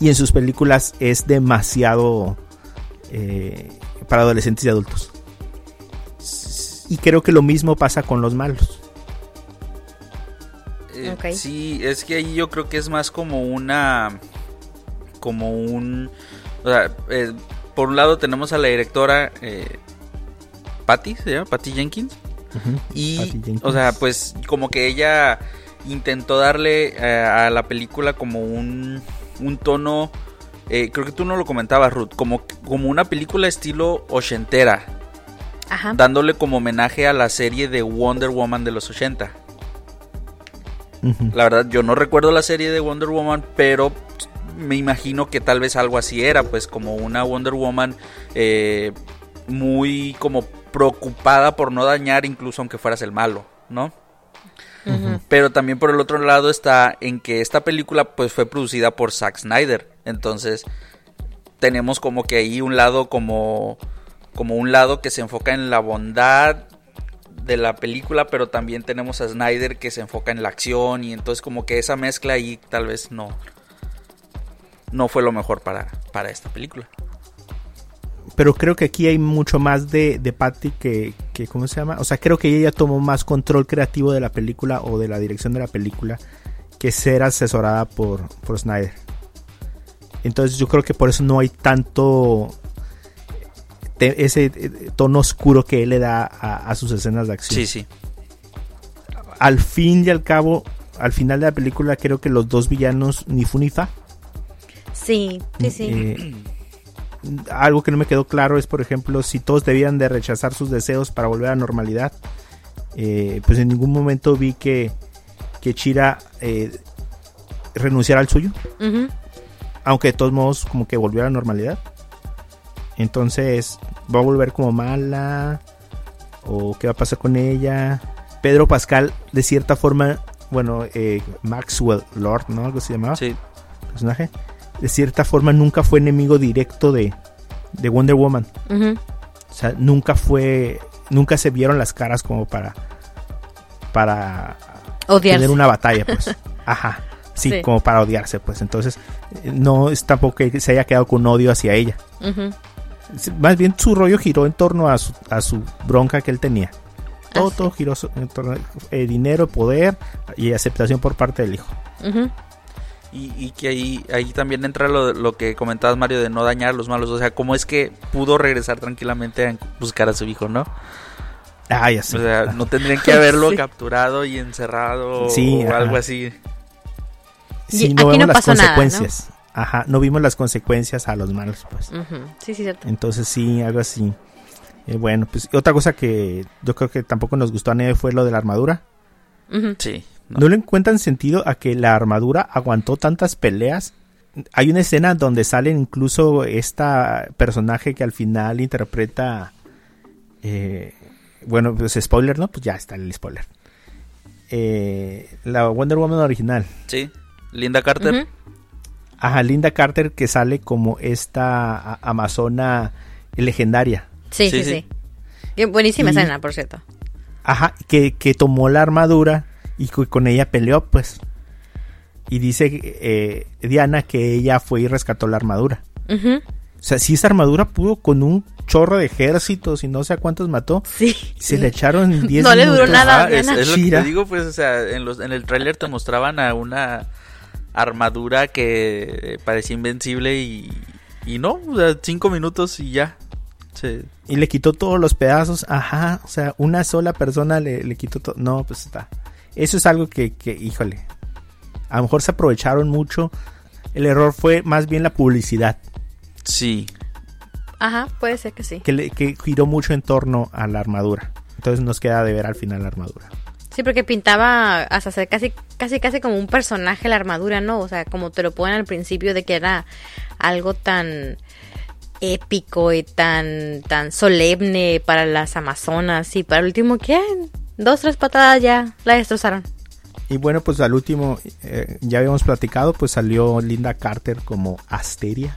Y en sus películas es demasiado eh, para adolescentes y adultos. Y creo que lo mismo pasa con los malos. Eh. Sí, es que ahí yo creo que es más como una. Como un. O sea, eh, por un lado tenemos a la directora eh, Patty, ¿se llama? Patty Jenkins. Y, Patty Jenkins. o sea, pues como que ella intentó darle eh, a la película como un, un tono. Eh, creo que tú no lo comentabas, Ruth. Como, como una película estilo ochentera. Ajá. Dándole como homenaje a la serie de Wonder Woman de los 80. Ujú. La verdad, yo no recuerdo la serie de Wonder Woman, pero me imagino que tal vez algo así era, pues como una Wonder Woman eh, muy como preocupada por no dañar, incluso aunque fueras el malo, ¿no? Pero también por el otro lado está en que esta película pues fue producida por Zack Snyder, entonces tenemos como que ahí un lado como como un lado que se enfoca en la bondad de la película, pero también tenemos a Snyder que se enfoca en la acción y entonces como que esa mezcla ahí tal vez no no fue lo mejor para, para esta película. Pero creo que aquí hay mucho más de, de Patty que, que, ¿cómo se llama? O sea, creo que ella tomó más control creativo de la película o de la dirección de la película. que ser asesorada por, por Snyder. Entonces yo creo que por eso no hay tanto te- ese eh, tono oscuro que él le da a, a sus escenas de acción. Sí, sí. Al fin y al cabo, al final de la película creo que los dos villanos ni fu ni fa. Sí, sí, sí. Eh, algo que no me quedó claro es, por ejemplo, si todos debían de rechazar sus deseos para volver a la normalidad. Eh, pues en ningún momento vi que, que Chira eh, renunciara al suyo. Ujú. Aunque de todos modos como que volvió a la normalidad. Entonces, ¿va a volver como mala? ¿O qué va a pasar con ella? Pedro Pascal, de cierta forma, bueno, eh, Maxwell Lord, ¿no? Algo se llamaba Sí. personaje. De cierta forma nunca fue enemigo directo de, de Wonder Woman. O sea, nunca fue, nunca se vieron las caras como para, para Odiarse. tener una batalla, pues. Ajá. Sí, Sí. como para odiarse, pues. Entonces, eh, no es tampoco que se haya quedado con odio hacia ella. Más bien su rollo giró en torno a su, a su bronca que él tenía. Todo, Ah, sí. todo giró en torno a eh, dinero, poder y aceptación por parte del hijo. Y, y que ahí, ahí también entra lo, lo que comentabas, Mario, de no dañar a los malos. O sea, cómo es que pudo regresar tranquilamente a buscar a su hijo, ¿no? Ah, ya sé. O sea, no tendrían que haberlo Sí. capturado y encerrado Sí, o ajá. algo así. Sí, Y no vemos no las pasó nada, ¿no? consecuencias. Ajá, no vimos las consecuencias a los malos, pues. Sí, sí, cierto. Entonces sí, algo así. Eh, bueno, pues otra cosa que yo creo que tampoco nos gustó a nadie fue lo de la armadura. Sí. ¿no? ¿No le encuentran sentido a que la armadura aguantó tantas peleas? Hay una escena donde sale incluso esta personaje que al final interpreta... eh, bueno, pues spoiler, ¿no? Pues ya está el spoiler. Eh, la Wonder Woman original. Sí. Linda Carter. Ajá, Linda Carter que sale como esta amazona legendaria. Sí, Sí, sí, sí. sí. Qué buenísima Y- escena, por cierto. Ajá, que, que tomó la armadura y con ella peleó, pues. Y dice eh, Diana que ella fue y rescató la armadura. Ujú. O sea, si esa armadura pudo con un chorro de ejércitos y no sé a cuántos mató, Sí. se le echaron 10 No le duró nada, Ah, es, Diana. es lo que te digo, pues, o sea, en, los, en el tráiler te mostraban a una armadura que parecía invencible y, y no, o sea, cinco minutos y ya. Sí. Y le quitó todos los pedazos. Ajá, o sea, una sola persona le, le quitó todo. No, pues está. Eso es algo que, que, híjole. A lo mejor se aprovecharon mucho. El error fue más bien la publicidad. Sí. Ajá, puede ser que sí. que, le- que giró mucho en torno a la armadura. Entonces nos queda de ver al final la armadura. Sí, porque pintaba hasta ser casi, casi, casi como un personaje la armadura, ¿no? O sea, como te lo ponen al principio de que era algo tan épico y tan, tan solemne para las amazonas y para el último en dos, tres patadas ya la destrozaron. Y bueno, pues al último, eh, ya habíamos platicado, pues salió Linda Carter como Asteria,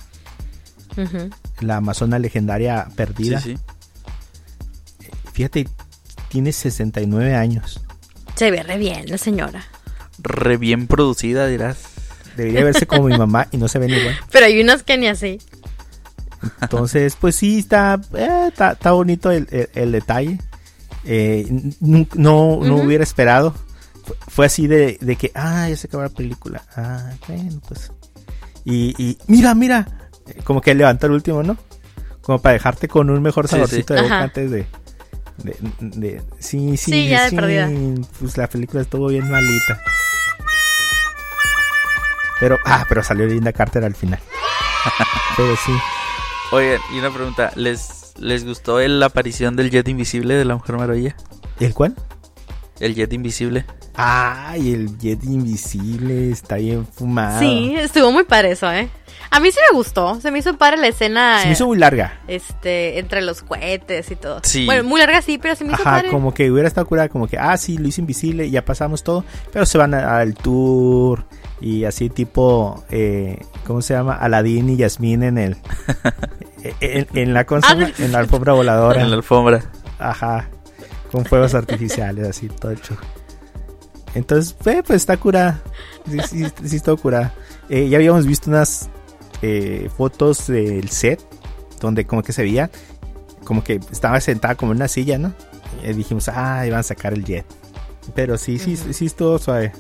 la amazona legendaria Sí, perdida. sí. Fíjate, tiene 69 años. Se ve re bien la señora. Re bien producida, dirás. Debería verse como mi mamá y no se ven igual. Pero hay unas que ni así. Entonces, pues sí, está, eh, está, está bonito el, el- el detalle. Eh, no, no hubiera esperado. Fue, fue así de, de que, ah, ya se acabó la película. Ah, bueno, pues. Y, y mira, mira. Eh, Como que levantó el último, ¿no? Como para dejarte con un mejor Sí, saborcito sí. de boca Ajá. antes de, de, de- Sí, sí, Sí, ya de perdida. Pues la película estuvo bien malita. Pero, ah, pero salió Linda Carter al final. pero sí. Oye, y una pregunta, ¿les, les gustó el- la aparición del jet invisible de la Mujer Maravilla? ¿El cuál? El jet invisible. Ay, el jet invisible está bien fumado. Sí, estuvo muy padre eso, ¿eh? A mí sí me gustó. Se me hizo padre la escena. Se me hizo muy larga. Este, entre los cohetes y todo. Sí. Bueno, muy larga sí, pero se me hizo Ajá, padre. como que hubiera estado curada, como que, ah, sí, lo hizo invisible y ya pasamos todo. Pero se van a- al tour y así tipo, eh, ¿cómo se llama? Aladín y Yasmín en el... en, en la, ¿cómo se llama? en la alfombra voladora. En la alfombra. Ajá, con fuegos artificiales, así, todo el show. Entonces, eh, pues está curada. Sí, sí, sí está curada. Eh, ya habíamos visto unas eh, fotos del set donde como que se veía como que estaba sentada como en una silla, ¿no? Y dijimos, ah, iban a sacar el jet. Pero sí, sí, sí estuvo suave.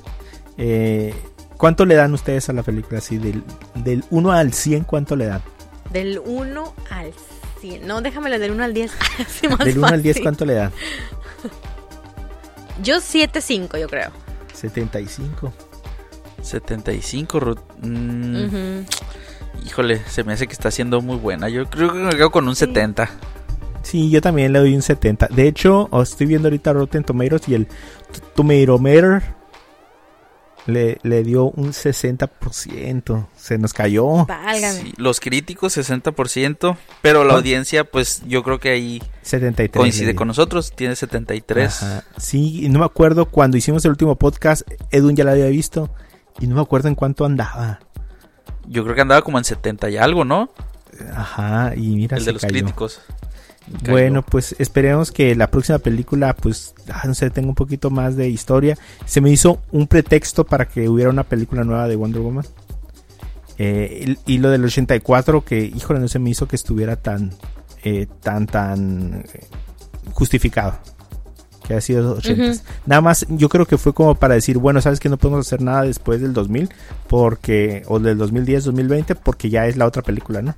Eh, ¿Cuánto le dan ustedes a la película? Así, del, del 1 al 100, ¿cuánto le dan? Del 1 al 100. No, déjamelo del 1 al 10. Así más Del 1 al 10, fácil. ¿cuánto le dan? Yo 7.5, yo creo. 75. 75, Ruth. Mm, Ujú. Híjole, se me hace que está siendo muy buena. Yo creo que me quedo con un 70. Sí, yo también le doy un 70. De hecho, os estoy viendo ahorita Rotten Tomatoes y el Tomatometer le, le dio un 60%. Se nos cayó. Válgame. Sí, los críticos 60%, pero la ¿Cuán- audiencia pues yo creo que ahí 73. le coincide con nosotros, tiene 73. Ajá. Sí, y no me acuerdo cuando hicimos el último podcast, Edwin ya la había visto y no me acuerdo en cuánto andaba. Yo creo que andaba como en 70 y algo, ¿no? Ajá, y mira, El se de los cayó. críticos. Bueno, pues esperemos que la próxima película, pues, ah, no sé, tenga un poquito más de historia. Se me hizo un pretexto para que hubiera una película nueva de Wonder Woman. Eh, y, y lo del 84, que, híjole, no se me hizo que estuviera tan, eh, tan, tan eh, justificado. Que ha sido 80. Ujú. Nada más, yo creo que fue como para decir, bueno, sabes que no podemos hacer nada después del 2000, porque, o del 2010, 2020, porque ya es la otra película, ¿no?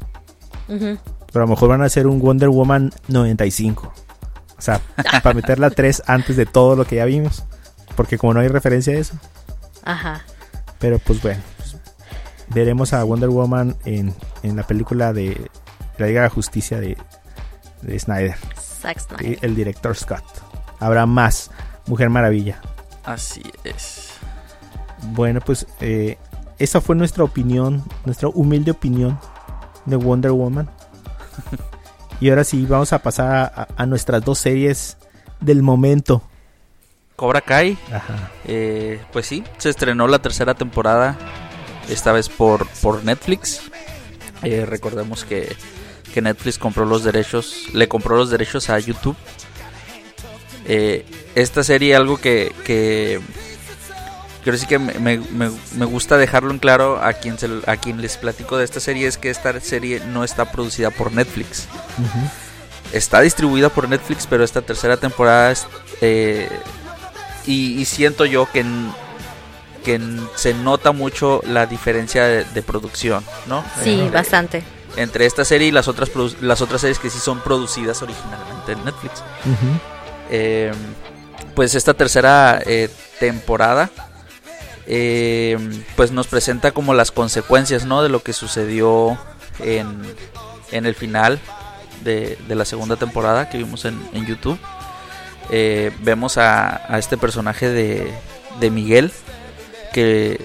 Ujú. Pero a lo mejor van a hacer un Wonder Woman 95. O sea, para meter la 3 antes de todo lo que ya vimos. Porque como no hay referencia a eso. Ajá. Pero pues bueno. pues, veremos a Wonder Woman en, en la película de la Liga de la Justicia de, de Snyder. Zack y Snyder. El director Scott. Habrá más. Mujer Maravilla. Así es. Bueno, pues eh, esa fue nuestra opinión. Nuestra humilde opinión de Wonder Woman. Y ahora sí, vamos a pasar a, nuestras dos series del momento. Cobra Kai, Ajá. eh, pues sí, se estrenó la tercera temporada, esta vez por, por Netflix. Eh, recordemos que, que Netflix compró los derechos, le compró los derechos a YouTube. Eh, esta serie, algo que, que quiero decir que me, me- gusta dejarlo en claro a quien, se- a quien les platico de esta serie, es que esta serie no está producida por Netflix. Está distribuida por Netflix, pero esta tercera temporada es, eh, y, y siento yo que, en- que en- se nota mucho la diferencia de, de producción, ¿no? Sí, Eh, bastante. Entre esta serie y las otras las otras series que sí son producidas originalmente en Netflix. Eh, pues esta tercera eh, temporada eh, pues nos presenta como las consecuencias ¿no? de lo que sucedió en, en el final de, de la segunda temporada que vimos en, en YouTube Eh, vemos a, a este personaje de, de Miguel que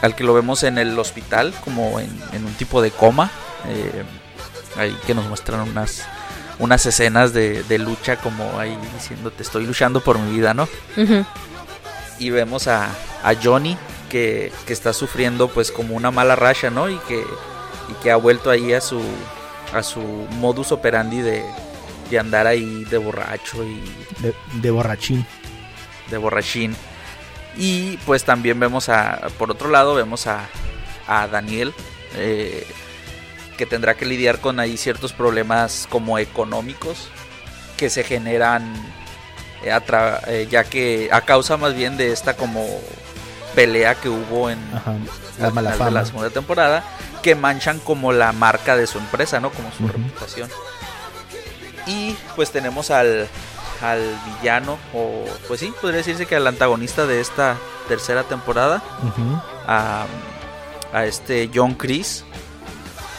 al que lo vemos en el hospital como en, en un tipo de coma eh, ahí que nos muestran unas unas escenas de, de lucha como ahí diciendo te estoy luchando por mi vida, ¿no? Y vemos a, a Johnny que, que está sufriendo pues como una mala racha, ¿no? Y que, y que ha vuelto ahí a su, a su modus operandi de, de andar ahí de borracho y De, de borrachín. de borrachín. Y pues también vemos a, por otro lado, vemos a, a Daniel, eh, que tendrá que lidiar con ahí ciertos problemas como económicos que se generan eh, eh, ya que a causa más bien de esta como pelea que hubo en Ajá. La al mala final de fama. la segunda temporada que manchan como la marca de su empresa, ¿no? Como su reputación. Y pues tenemos al, al villano, o pues sí, podría decirse que al antagonista de esta tercera temporada, a, a este John Chris,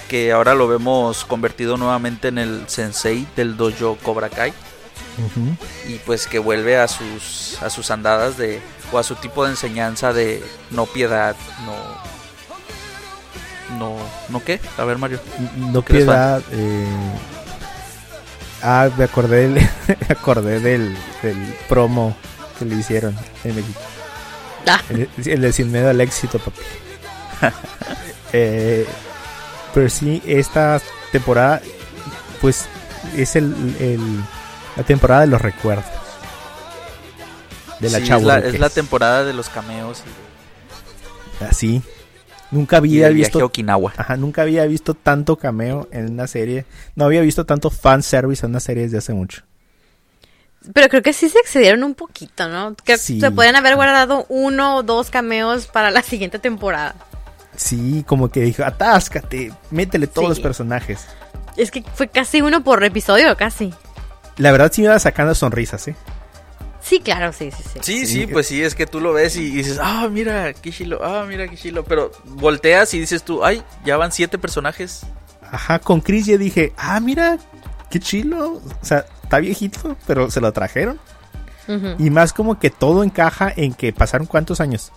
que ahora lo vemos convertido nuevamente en el sensei del dojo Cobra Kai Y pues que vuelve a sus a sus andadas de o a su tipo de enseñanza de no piedad, no no no qué? A ver, Mario. No ¿Qué les piedad. eh, Ah, me acordé del, me acordé del, del promo que le hicieron en México. Ah. El, el de Sin Miedo al Éxito, papi. Eh, pero sí, esta temporada, pues, es el, el- la temporada de los recuerdos. De la Sí, chavo. es, la, es la temporada de los cameos Así. Nunca y, y había viaje visto a Okinawa. Ajá, nunca había visto tanto cameo en una serie. No había visto tanto fan service en una serie desde hace mucho. Pero creo que sí se excedieron un poquito, ¿no? Que Sí. se pueden haber guardado uno o dos cameos para la siguiente temporada. Sí, como que dijo, atáscate, métele todos Sí. los personajes. Es que fue casi uno por episodio, casi. La verdad sí me iba sacando sonrisas, ¿eh? Sí, claro, sí, sí, sí. Sí, Sí. pues sí, es que tú lo ves y dices, ah, mira, qué chilo, ah, mira, qué chilo. Pero volteas y dices tú, ay, ya van siete personajes. Ajá, con Chris ya dije, ah, mira, qué chilo. O sea, está viejito, pero se lo trajeron. Y más como que todo encaja en que pasaron cuántos años.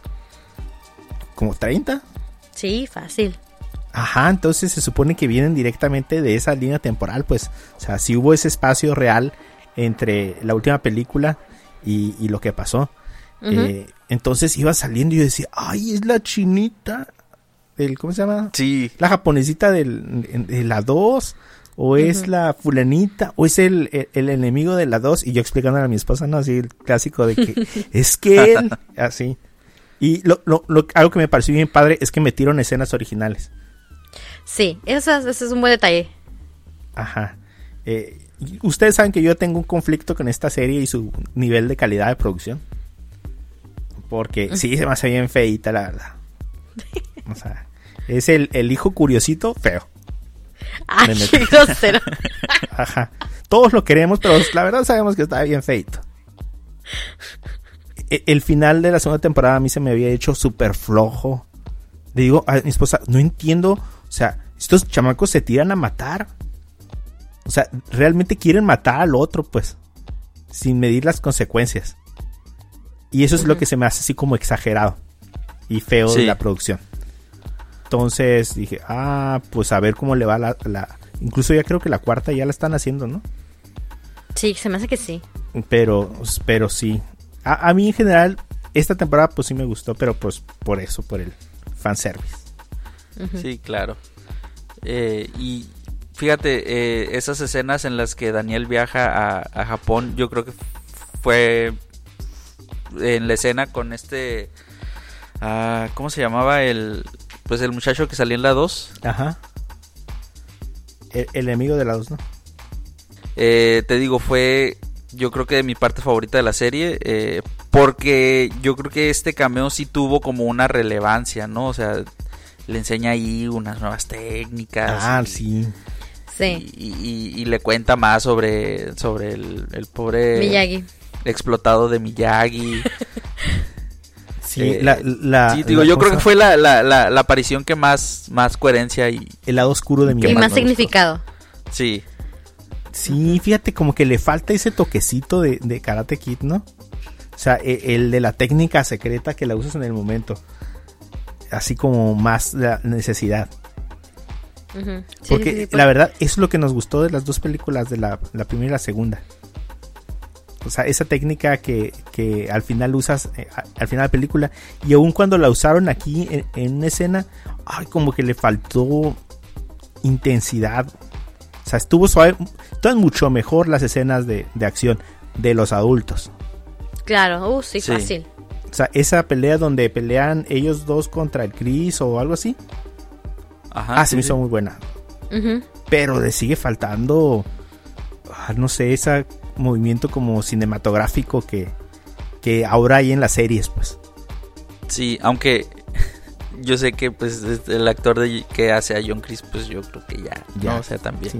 Como 30. Sí, fácil. Ajá, entonces se supone que vienen directamente de esa línea temporal, pues. O sea, si hubo ese espacio real entre la última película y, y lo que pasó. Eh, entonces iba saliendo y yo decía, ay, es la chinita. Del, ¿Cómo se llama? Sí, La japonesita del, de la 2. O es la fulanita. O es el, el, el enemigo de la 2. Y yo explicándole a mi esposa, ¿no? Así el clásico de que es que él. Así. Y lo, lo, lo- algo que me pareció bien padre es que metieron escenas originales. Sí, eso, es- un buen detalle. Ajá. Eh, ustedes saben que yo tengo un conflicto con esta serie y su nivel de calidad de producción. Porque sí, se me hace bien feita, la verdad. O sea, es el, el hijo curiosito feo. Ay, Me qué grosero. Ajá. Todos lo queremos, pero la verdad sabemos que está bien feito. E- El final de la segunda temporada a mí se me había hecho súper flojo. Le digo a mi esposa, no entiendo, sea, estos chamacos se tiran a matar. O sea, realmente quieren matar al otro, pues, sin medir las consecuencias. Y eso es lo que se me hace así como exagerado y feo de la producción. Entonces dije, ah, pues a ver cómo le va la, la- Incluso ya creo que la cuarta ya la están haciendo, ¿no? Sí, se me hace que sí. Pero, pero sí. A, a mí en general, esta temporada pues sí me gustó, pero pues por eso, por el fanservice. Sí, claro. Eh, y fíjate, eh, esas escenas en las que Daniel viaja a, a Japón, yo creo que fue en la escena con este... ah, ¿Cómo se llamaba? El, pues el muchacho que salía en la 2. Ajá. El, el enemigo de la dos, ¿no? Eh, te digo, fue yo creo que de mi parte favorita de la serie. eh, porque yo creo que este cameo sí tuvo como una relevancia, ¿no? O sea, le enseña ahí unas nuevas técnicas. Ah, y- sí. Sí. Y, y- y le cuenta más sobre, sobre el, el pobre Miyagi. explotado de Miyagi. Sí, Eh, la, la- sí, digo, la yo creo que fue la, la, la, la aparición que más, más coherencia y... el lado oscuro de mi Y más significado. Sí, Sí, fíjate como que le falta ese toquecito de, de Karate Kid, ¿no? O sea, e- el de la técnica secreta que la usas en el momento. Así como más la necesidad. Sí, Porque sí, sí, la verdad es lo que nos gustó de las dos películas, de la, la primera y la segunda. O sea, esa técnica que, que al final usas, eh, al final de la película, y aun cuando la usaron aquí en, en una escena, ay, como que le faltó intensidad. O sea, estuvo suave, todas mucho mejor las escenas de, de acción de los adultos. Claro, uh, sí, Sí. fácil. O sea, esa pelea donde pelean ellos dos contra el Chris o algo así, ajá. ah, se me sí. hizo muy buena. Pero le sigue faltando, ah, no sé, ese movimiento como cinematográfico que, que ahora hay en las series, pues. Sí, aunque yo sé que pues es el actor de, que hace a John Chris, pues yo creo que ya, Ya. ¿no? o sea, también Sí.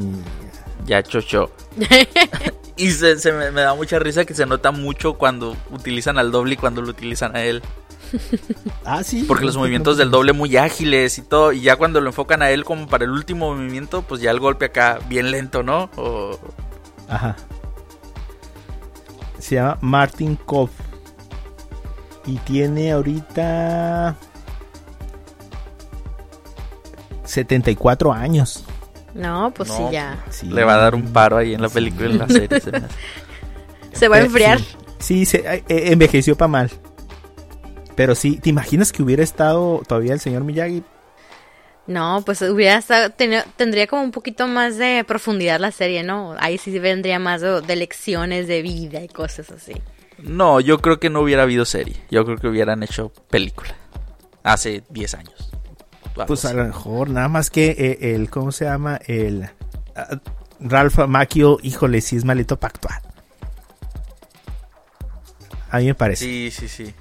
Ya chocho. y se, se me, me da mucha risa que se nota mucho cuando utilizan al doble y cuando lo utilizan a él. Ah, sí. Porque los movimientos del doble muy ágiles y todo, y ya cuando lo enfocan a él como para el último movimiento, pues ya el golpe acá bien lento, ¿no? O, Ajá. Se llama Martin Koff. Y tiene ahorita 74 años. No, pues No, sí, ya. Sí. le va a dar un paro ahí en la película, en la serie. se va a Eh, enfriar. Sí, Sí, se, eh, eh, envejeció para mal. Pero sí, ¿te imaginas que hubiera estado todavía el señor Miyagi? No, pues hubiera estado, tendría como un poquito más de profundidad la serie, ¿no? Ahí sí vendría más de, de lecciones de vida y cosas así. No, yo creo que no hubiera habido serie. Yo creo que hubieran hecho película. Hace 10 años. Pues a lo mejor, nada más que eh, el, ¿cómo se llama? El ah, Ralph Macchio, híjole, sí es malito para actuar. A mí me parece. Sí, sí, sí.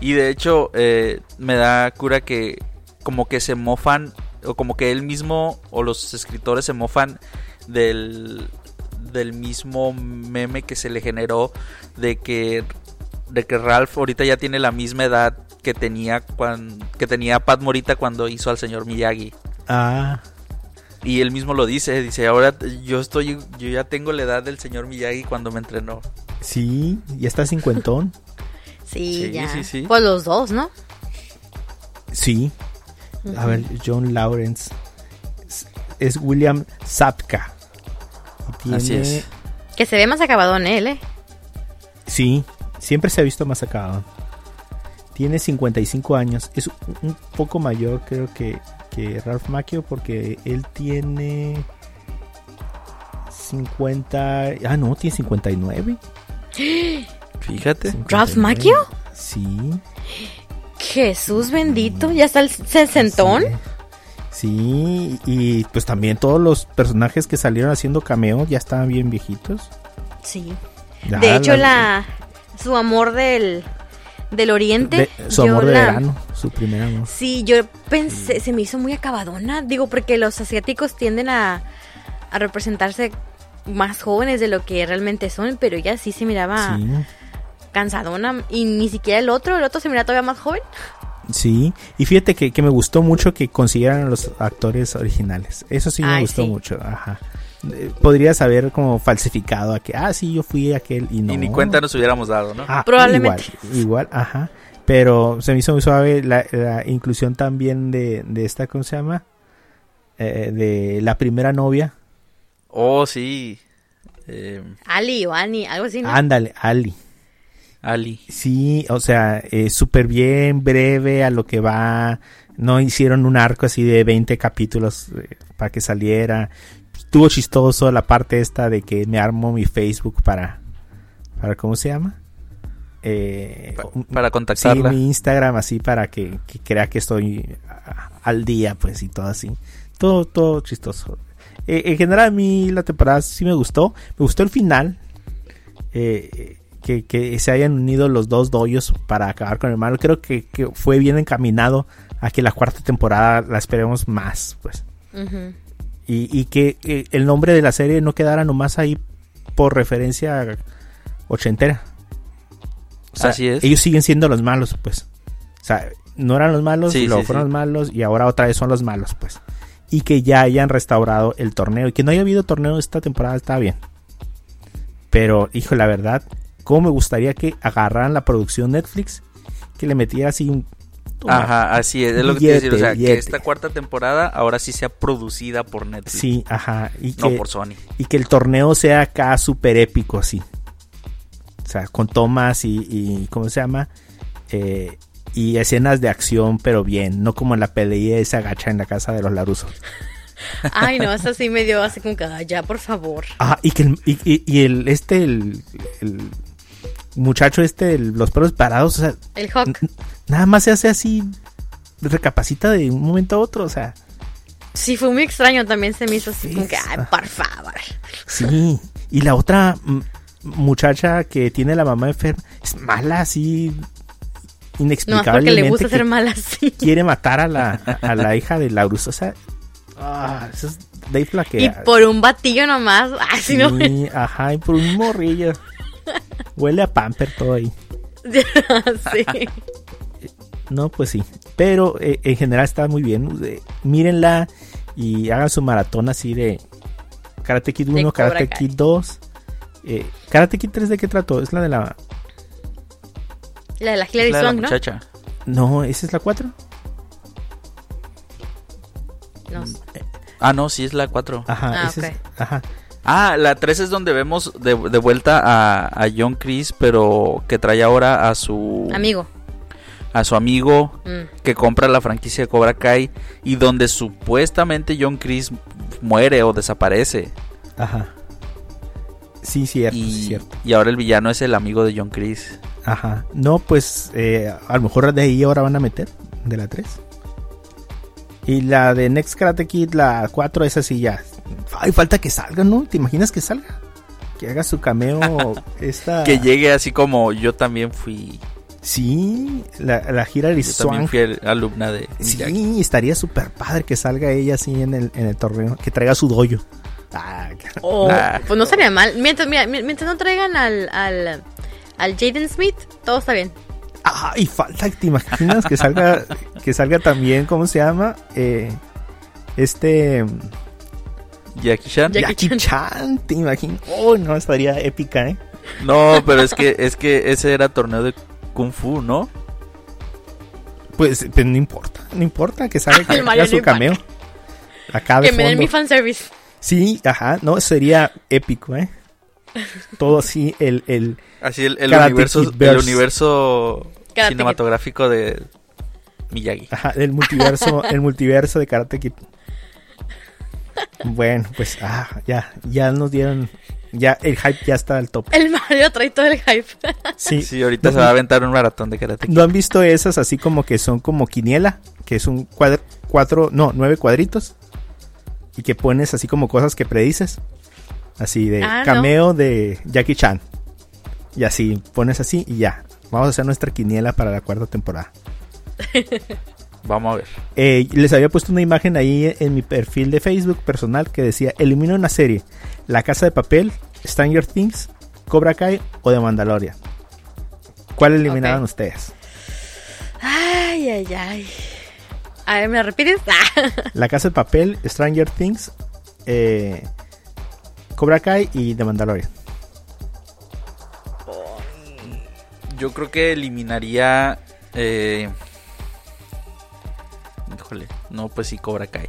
Y de hecho, eh, me da cura que como que se mofan, o como que él mismo o los escritores se mofan del, del mismo meme que se le generó de que, de que Ralph ahorita ya tiene la misma edad que tenía, cuando, que tenía Pat Morita cuando hizo al señor Miyagi. Ah, Y él mismo lo dice, dice, ahora yo estoy, yo ya tengo la edad del señor Miyagi cuando me entrenó. sí, ya está cincuentón. Sí, Sí, ya. sí, sí. Pues los dos, ¿no? Sí. A ver, John Lawrence. Es- William tiene- Así es. Que se ve más acabado en él, ¿eh? Sí, siempre se ha visto más acabado. Tiene 55 años. Es un- poco mayor, creo que, que Ralph Macchio, porque él tiene 50. Ah, no, tiene 59. Fíjate. 59. ¿Ralph Macchio? Sí. Jesús bendito, ya está el sesentón. Sí, y pues también todos los personajes que salieron haciendo cameo ya estaban bien viejitos. Sí. Ya De hecho, la su amor del, del oriente. de- su yo amor de la- verano, su primer amor. Sí, yo pensé, se me hizo muy acabadona. Digo, porque los asiáticos tienden a, a representarse más jóvenes de lo que realmente son, pero ella sí se miraba Sí, cansadona. Y ni siquiera el otro, el otro se mira todavía más joven. sí. Y fíjate que, que me gustó mucho que consiguieran a los actores originales. Eso sí me Ay, gustó sí. mucho. Ajá. Podrías haber como falsificado a que, ah, sí, yo fui aquel y no. Y ni cuenta nos hubiéramos dado, ¿no? Ah, Probablemente. Igual, igual, ajá. Pero se me hizo muy suave la, la inclusión también de, de esta, ¿cómo se llama? Eh, de la primera novia. Oh, sí. Eh, Ali o Annie, algo así, ¿no? Ándale, Ali. Ali. Sí, o sea, eh, súper bien, breve, a lo que va. No hicieron un arco así de 20 capítulos eh, para que saliera. Estuvo chistoso la parte esta de que me armo mi Facebook para, para ¿cómo se llama? Eh, para sí, contactarla. mi Instagram así para que, que crea que estoy al día, pues, y todo así. Todo, todo chistoso. Eh, en general a mí la temporada sí me gustó. Me gustó el final. Eh, que, que se hayan unido los dos doyos para acabar con el malo. Creo que, que fue bien encaminado a que la cuarta temporada la esperemos más, pues. Ujú. Y, y que eh, el nombre de la serie no quedara nomás ahí por referencia ochentera. O sea, Así es. Ellos siguen siendo los malos, pues. O sea, no eran los malos, Sí, luego sí, fueron sí. los malos y ahora otra vez son los malos, pues. Y que ya hayan restaurado el torneo. Y que no haya habido torneo esta temporada está bien. Pero, hijo, la verdad, cómo me gustaría que agarraran la producción Netflix, que le metiera así un... toma. Ajá, así es, es lo que te iba a decir. O sea, Billete, que esta cuarta temporada ahora sí sea producida por Netflix. Sí, ajá. Y No que, por Sony. y que el torneo sea acá súper épico, así. O sea, con tomas y, y ¿cómo se llama? Eh, y escenas de acción, pero bien, no como en la pelea esa agacha en la casa de los larusos. Ay, no, eso sí me dio así como que, "Ay, ya, por favor. Ah, y que el, y, y- y el este, el, el muchacho este, el- los perros parados, o sea, El Hawk. nada más se hace así, recapacita de un momento a otro, o sea, Sí, fue muy extraño también, se me hizo así como que, ay, ah. por favor. Sí, y la otra muchacha que tiene la mamá enferma es mala, así No, porque inexplicablemente. le gusta ser mal así. Quiere matar a la, a la hija de Laurus, o sea, ah, eso es Dave Y por un batillo nomás. Sí, no. Sí, ajá, y por un morrillo. Huele a pamper todo ahí. sí. No, pues sí. Pero eh, en general está muy bien. Eh, mírenla y hagan su maratón así de Karate Kid 1, De Cobra Karate Kai. Kid 2. Eh, Karate Kid 3 de qué trató? Es la de la... La de la Hilary Swank, ¿no? muchacha. No, esa es la 4. No. Ah, no, sí es la 4. Ajá, Ah, esa es- ok. ajá. Ah, la 3 es donde vemos de, de vuelta a, a John Chris, pero que trae ahora a su Amigo. a su amigo Mm. que compra la franquicia de Cobra Kai y donde supuestamente John Chris muere o desaparece. Ajá. Sí, cierto, Y, cierto. y ahora el villano es el amigo de John Chris. Ajá. No, pues eh, a lo mejor de ahí ahora van a meter, de la 3. Y la de Next Karate Kid, la 4, esa sí ya. Ay, falta que salga, ¿no? ¿Te imaginas que salga? que haga su cameo esta... Que llegue así como yo también fui. Sí, la, la gira de Yo también fui al- alumna de Miyagi. Sí, estaría súper padre que salga ella así en el, en el torneo, que traiga su doyo. Ah, O, Nah. Pues no sería mal. Mientras, mira, mientras no traigan al, al, al Jaden Smith, todo está bien. Ah, y falta, ¿te imaginas que salga, que salga también, ¿cómo se llama? Eh, este Jackie Chan. Jackie Jackie Chan, ¿te imaginas? Oh, no, estaría épica, ¿eh? No, pero es que es que ese era torneo de Kung Fu, ¿no? Pues, pues, no importa, no importa que salga que su cameo. Acá de Que me den fondo. mi fanservice. Sí, ajá, no, sería épico, ¿eh? Todo así, el, el, Así el, el universo, el universo cinematográfico de Miyagi. ajá, el multiverso, el multiverso de Karate Kid. Bueno, pues, ah, ya, ya nos dieron, ya, el hype ya está al top. El Mario trae todo el hype. Sí, Sí, ahorita No, se va a aventar un maratón de Karate. ¿No han visto esas así como que son como quiniela? Que es un cuadro, cuatro, no, nueve cuadritos. Y que pones así como cosas que predices. Así de Ah, no. cameo de Jackie Chan. Y así, pones así y ya. Vamos a hacer nuestra quiniela para la cuarta temporada. Vamos a ver. Eh, les había puesto una imagen ahí en mi perfil de Facebook personal que decía, elimina una serie. La Casa de Papel, Stranger Things, Cobra Kai o The Mandalorian. ¿Cuál eliminaban Ok. ustedes? Ay, ay, ay. A ver, ¿me repites? Ah. La Casa de Papel, Stranger Things, eh, Cobra Kai y The Mandalorian. Yo creo que eliminaría. Eh... Híjole, no, pues sí, Cobra Kai.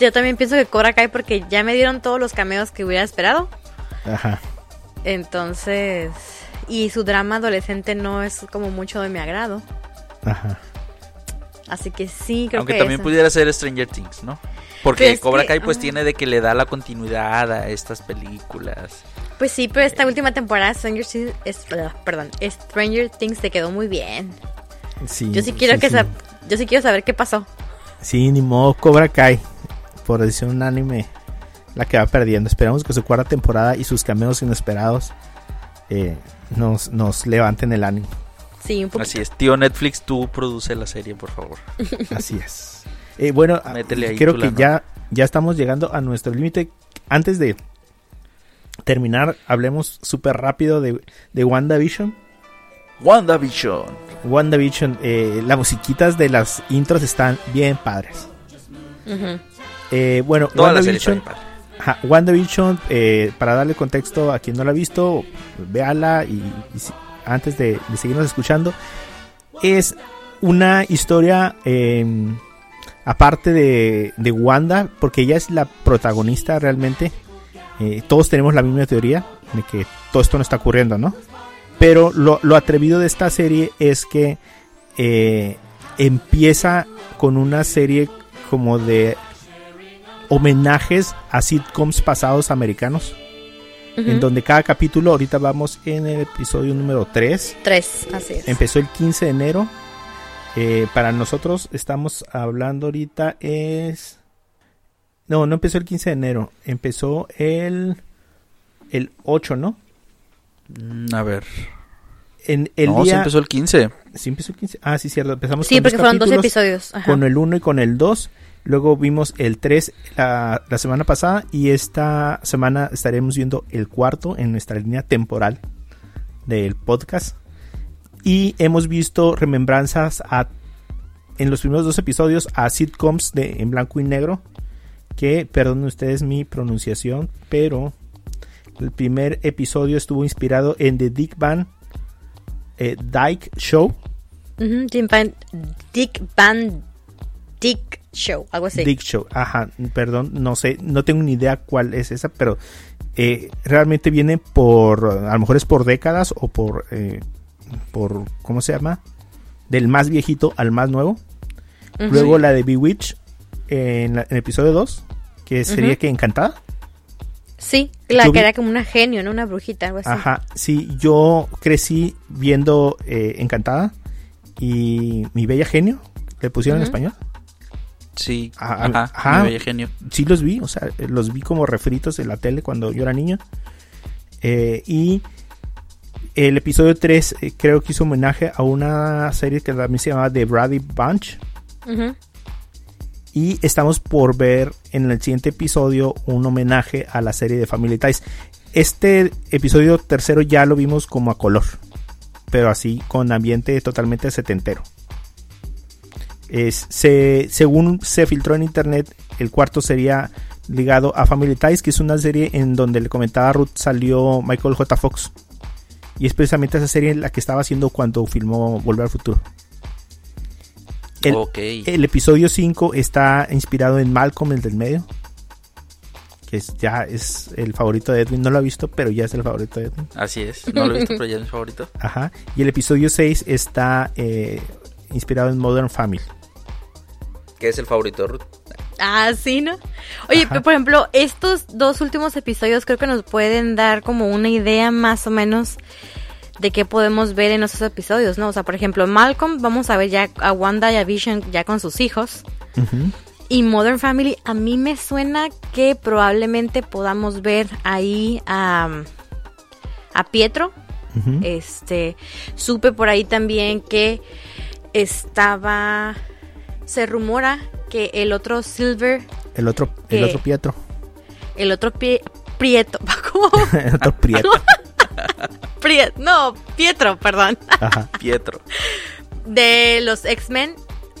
Yo también pienso que Cobra Kai porque ya me dieron todos los cameos que hubiera esperado. Ajá. Entonces, y su drama adolescente no es como mucho de mi agrado. Ajá. Así que sí, creo Aunque que también esa. pudiera ser Stranger Things, ¿no? Porque Pero es Cobra que- Kai pues tiene de que le da la continuidad a estas películas. Pues sí, pero esta última temporada Stranger Things, es- ah, perdón, Stranger Things te quedó muy bien. Sí, Yo sí quiero que sí. sa- yo sí quiero saber qué pasó. Sí, ni modo, Cobra Kai. Por decir un anime, la que va perdiendo. Esperamos que su cuarta temporada y sus cameos inesperados eh, nos, nos levanten el ánimo. Sí, un poquito. Así es, tío Netflix, tú produce la serie, por favor. Así es. Eh, bueno, ah, Métele creo que ya, ya estamos llegando a nuestro límite. Antes de terminar, hablemos súper rápido de, de WandaVision. WandaVision. WandaVision, eh, las musiquitas de las intros están bien padres. Eh, bueno, Toda WandaVision, ajá, WandaVision, eh, para darle contexto a quien no la ha visto, véala y, antes de, de seguirnos escuchando, es una historia eh, aparte de, de Wanda, porque ella es la protagonista realmente. Eh, todos tenemos la misma teoría de que todo esto no está ocurriendo, ¿no? Pero lo, lo atrevido de esta serie es que eh, empieza con una serie como de homenajes a sitcoms pasados americanos, en donde cada capítulo, ahorita vamos en el episodio número 3, Tres, así es. empezó el 15 de enero. Eh, para nosotros estamos hablando ahorita es... No, no empezó el 15 de enero, empezó el, el 8, ¿no? A ver. En el no, día... se empezó el 15. ¿Sí empezó el 15? Ah, sí, cierto. Empezamos Sí, con porque dos fueron dos episodios. Ajá. Con el 1 y con el 2. Luego vimos el 3 la, la semana pasada. Y esta semana estaremos viendo el cuarto en nuestra línea temporal del podcast. Y hemos visto remembranzas a, en los primeros dos episodios a sitcoms de, en blanco y negro. Que, perdonen ustedes mi pronunciación, pero el primer episodio estuvo inspirado en The Dick Van eh, Dyke Show. Ujú, Dick Van, Dick Van Dick Show, algo así. Dick Show, ajá, perdón, no sé, no tengo ni idea cuál es esa, pero eh, realmente viene por, a lo mejor es por décadas o por, eh, por, ¿cómo se llama? Del más viejito al más nuevo. Luego la de Bewitch en, la- en el episodio 2, que sería que encantada. Sí, la Yo que vi- era como una genio, ¿no? Una brujita, algo así. Ajá, sí, yo crecí viendo eh, Encantada y Mi Bella Genio, le pusieron en español. Sí. Ah, Ajá. ajá. mi bello genio. sí los vi, o sea, los vi como refritos en la tele cuando yo era niño. Eh, y el episodio 3 eh, creo que hizo homenaje a una serie que también se llamaba The Brady Bunch. Ujú. Y estamos por ver en el siguiente episodio un homenaje a la serie de Family Ties. Este episodio tercero ya lo vimos como a color, pero así con ambiente totalmente setentero. Según se filtró en internet, el cuarto sería ligado a Family Ties, que es una serie en donde le comentaba a Ruth salió Michael J. Fox. Y es precisamente esa serie la que estaba haciendo cuando filmó Volver al Futuro. El, episodio 5 está inspirado en Malcolm, el del medio. Que es, ya es el favorito de Edwin. No lo ha visto, pero ya es el favorito de Edwin. Así es. No lo he visto, pero ya es mi favorito. Ajá. Y el episodio 6 está eh, inspirado en Modern Family. ¿Qué es el favorito de Ruth? Ah, sí, ¿no? Oye, Ajá. por ejemplo, estos dos últimos episodios creo que nos pueden dar como una idea más o menos de qué podemos ver en esos episodios, ¿no? O sea, por ejemplo, Malcolm, vamos a ver ya a Wanda y a Vision ya con sus hijos. Y Modern Family, a mí me suena que probablemente podamos ver ahí a, a Pietro. Este, supe por ahí también que estaba, se rumora que el otro Silver, El otro, el otro Pietro. el otro pie, Prieto, ¿cómo? el otro Prieto. No, Pietro, perdón, Ajá. Pietro. de los X-Men.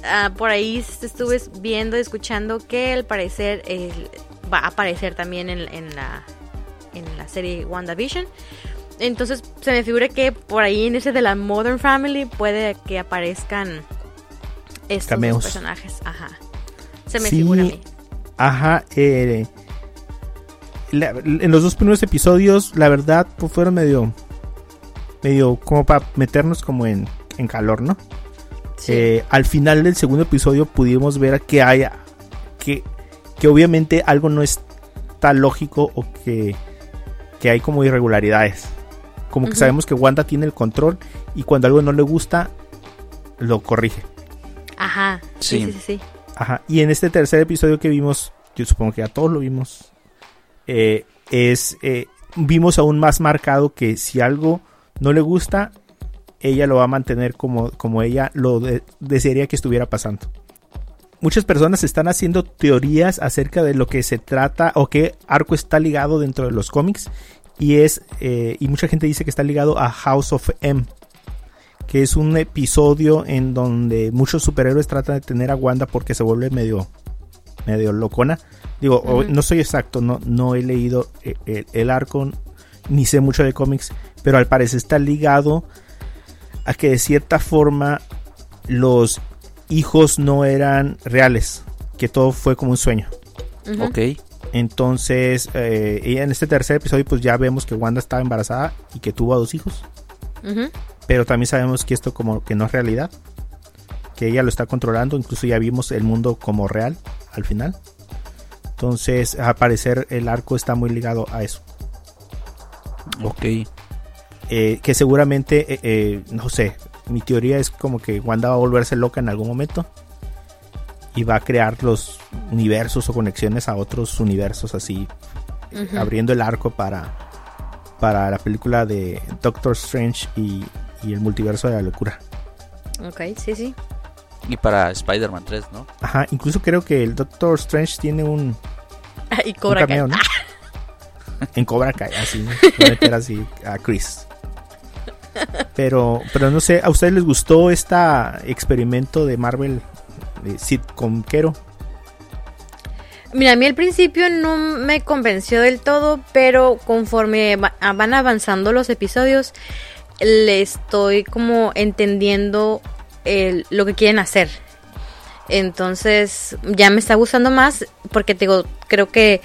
ah, por ahí estuve viendo, escuchando que al parecer va a aparecer también en, en la, en la serie WandaVision. Entonces se me figura que por ahí en ese de la Modern Family puede que aparezcan estos dos personajes. Ajá. Se me Sí. figura a mí. Ajá. eh, la- en los dos primeros episodios, la verdad, pues fueron medio. Medio como para meternos como en, en calor, ¿no? Sí. Eh, al final del segundo episodio pudimos ver que hay que, que obviamente algo no está lógico o que, que hay como irregularidades. Como que sabemos que Wanda tiene el control y cuando algo no le gusta, lo corrige. Ajá. Sí, Sí. sí, sí. sí. Ajá. Y en este tercer episodio que vimos, yo supongo que ya todos lo vimos, eh, es eh, vimos aún más marcado que si algo no le gusta, ella lo va a mantener como, como ella lo de- desearía que estuviera pasando. Muchas personas están haciendo teorías acerca de lo que se trata o qué arco está ligado dentro de los cómics y es eh, y mucha gente dice que está ligado a House of M que es un episodio en donde muchos superhéroes tratan de tener a Wanda porque se vuelve medio medio locona. Digo, no soy exacto, no, no he leído eh, el, el arco, ni sé mucho de cómics, pero al parecer está ligado a que de cierta forma los hijos no eran reales, que todo fue como un sueño. Ujú. Ok. Entonces, eh, ella en este tercer episodio, pues ya vemos que Wanda estaba embarazada y que tuvo a dos hijos. Pero también sabemos que esto como que no es realidad. Que ella lo está controlando. Incluso ya vimos el mundo como real al final. Entonces, al parecer el arco está muy ligado a eso. Ok. Eh, que seguramente, eh, eh, no sé, mi teoría es como que Wanda va a volverse loca en algún momento. Y va a crear los universos o conexiones a otros universos así. Abriendo el arco para, para la película de Doctor Strange y, y el multiverso de la locura. Ok, sí, sí. Y para Spider-Man 3, ¿no? Ajá, incluso creo que el Doctor Strange tiene un, y un Cobra Kai. en Cobra Kai, así, meter así a Chris. Pero, pero no sé, ¿a ustedes les gustó este experimento de Marvel de sitcomquero? Mira, a mí al principio no me convenció del todo, pero conforme va- van avanzando los episodios, le estoy como entendiendo el- lo que quieren hacer. Entonces ya me está gustando más porque te digo, creo que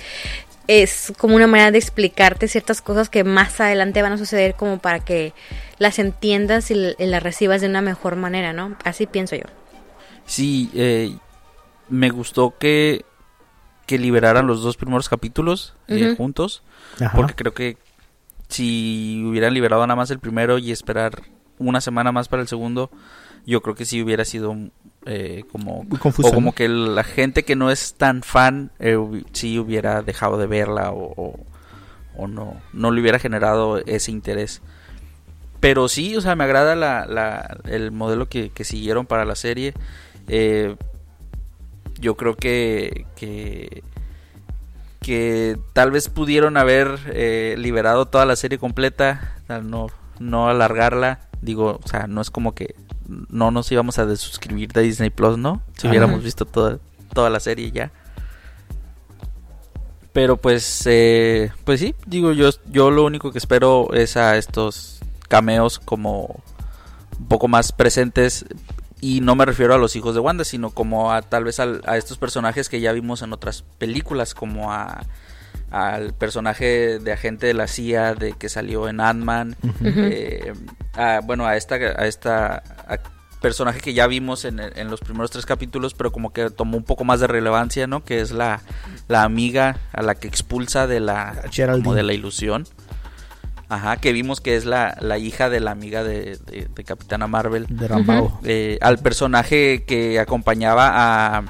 es como una manera de explicarte ciertas cosas que más adelante van a suceder como para que las entiendas y, las recibas de una mejor manera, ¿no? Así pienso yo. Sí, eh, me gustó que, que liberaran los dos primeros capítulos eh, juntos. Ajá. Porque creo que si hubieran liberado nada más el primero y esperar una semana más para el segundo, yo creo que sí hubiera sido eh, como... Confuso, o como que la gente que no es tan fan eh, sí hubiera dejado de verla o, o- o no, no le hubiera generado ese interés. Pero sí, o sea, me agrada la, la, el modelo que, que, siguieron para la serie. Eh, yo creo que, que, que, tal vez pudieron haber eh, liberado toda la serie completa, no, no alargarla. Digo, o sea, no es como que no nos íbamos a desuscribir de Disney Plus, ¿no? Si hubiéramos visto toda, toda la serie ya. Pero pues, eh, pues sí, digo, yo, yo lo único que espero es a estos cameos como un poco más presentes y no me refiero a los hijos de Wanda, sino como a tal vez a, a estos personajes que ya vimos en otras películas, como a al personaje de agente de la CIA de que salió en Ant-Man, eh, bueno, a esta, a esta personaje que ya vimos en, en, los primeros tres capítulos, pero como que tomó un poco más de relevancia, ¿no? Que es la, la amiga a la que expulsa de la, como de la ilusión. Ajá, que vimos que es la, la hija de la amiga de, de, Capitana Marvel. De Rambo. Eh, al personaje que acompañaba a,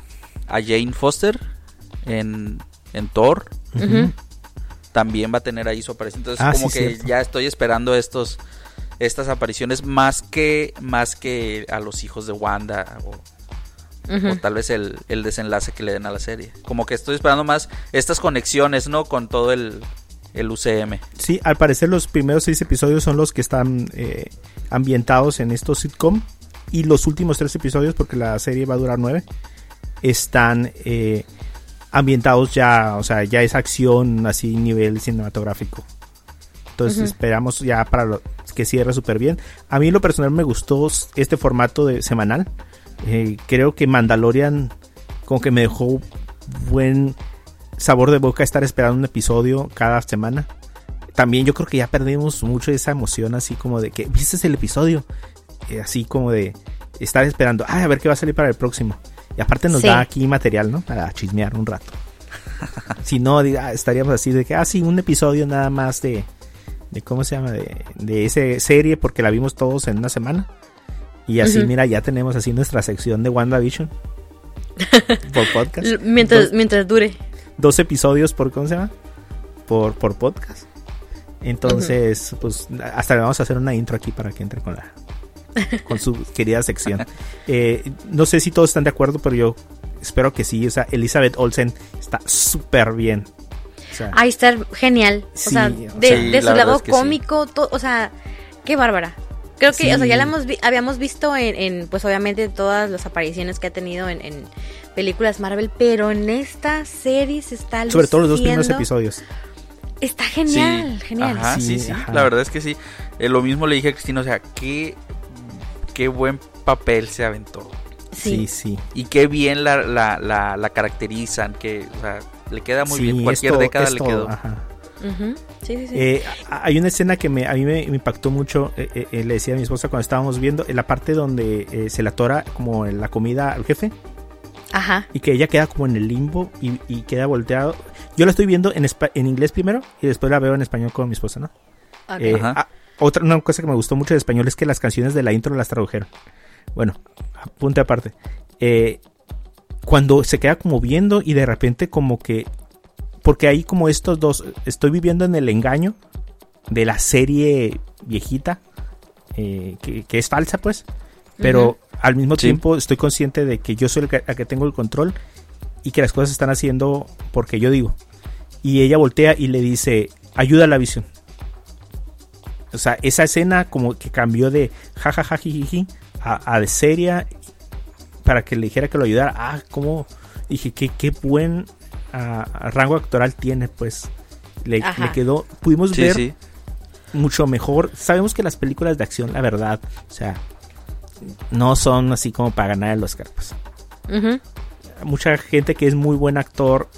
a Jane Foster en, en Thor. También va a tener ahí su aparición. Entonces, Ah, como sí, que cierto. ya estoy esperando estos estas apariciones más que más que a los hijos de Wanda o, o tal vez el, el desenlace que le den a la serie. Como que estoy esperando más estas conexiones, ¿no? Con todo el, el UCM. Sí, al parecer los primeros seis episodios son los que están eh, ambientados en estos sitcom. Y los últimos tres episodios, porque la serie va a durar nueve, están eh, ambientados ya, o sea, ya es acción así nivel cinematográfico. Entonces esperamos ya para lo, que cierre súper bien. A mí en lo personal me gustó este formato de semanal. Eh, creo que Mandalorian como que me dejó buen sabor de boca estar esperando un episodio cada semana. También yo creo que ya perdimos mucho esa emoción así como de que viste el episodio. Eh, así como de estar esperando, ay, a ver qué va a salir para el próximo. Y aparte nos Sí. da aquí material, ¿no? Para chismear un rato. si no, diga, estaríamos así de que, ah, sí, un episodio nada más de, de ¿cómo se llama? De, de esa serie porque la vimos todos en una semana. Y así, mira, ya tenemos así nuestra sección de WandaVision. por podcast. Mientras, Dos, mientras dure. dos episodios por, ¿cómo se llama? Por, por podcast. Entonces, pues hasta le vamos a hacer una intro aquí para que entre con la con su querida sección. Eh, no sé si todos están de acuerdo, pero yo espero que sí. O sea, Elizabeth Olsen está súper bien. O sea, Ahí está genial. O sea, de, sea- de Sí, la su lado es que sí. cómico, to- o sea, qué bárbara. Creo que, o sea, ya la hemos vi- habíamos visto en, en, pues obviamente todas las apariciones que ha tenido en, en películas Marvel, pero en esta serie se está sobre todo los dos primeros luciendo. episodios. Está genial, Sí, genial. Ajá, sí, Sí, sí, ajá. la verdad es que sí. Eh, lo mismo le dije a Cristina, o sea, qué, qué buen papel se aventó. Sí, Sí. sí. Y qué bien la, la, la, la caracterizan, que o sea, le queda muy Sí, bien. Cualquier década le quedó. ajá. Ujú. Sí, sí, sí. Eh, a- hay una escena que me, a mí me, me impactó mucho. eh, eh, eh, le decía a mi esposa cuando estábamos viendo en la parte donde eh, se la atora como la comida al jefe Ajá. y que ella queda como en el limbo y, y queda volteado. Yo la estoy viendo en, en inglés primero y después la veo en español con mi esposa, ¿no? Ok. Eh, Ajá. ah, otra una cosa que me gustó mucho de español es que las canciones de la intro las tradujeron. Bueno, apunte aparte. Eh, cuando se queda como viendo y de repente como que... Porque ahí como estos dos, estoy viviendo en el engaño de la serie viejita, eh, que, que es falsa pues, pero al mismo Sí. tiempo estoy consciente de que yo soy el que, el que tengo el control y que las cosas se están haciendo porque yo digo. Y ella voltea y le dice, ayuda a la visión. O sea, esa escena como que cambió de jajaja a, a de seria para que le dijera que lo ayudara. Ah, como dije que qué buen ah, rango actoral tiene, pues. Le, quedó, pudimos Sí, ver sí. mucho mejor. Sabemos que las películas de acción, la verdad, o sea, no son así como para ganar el Oscar, pues mucha gente que es muy buen actor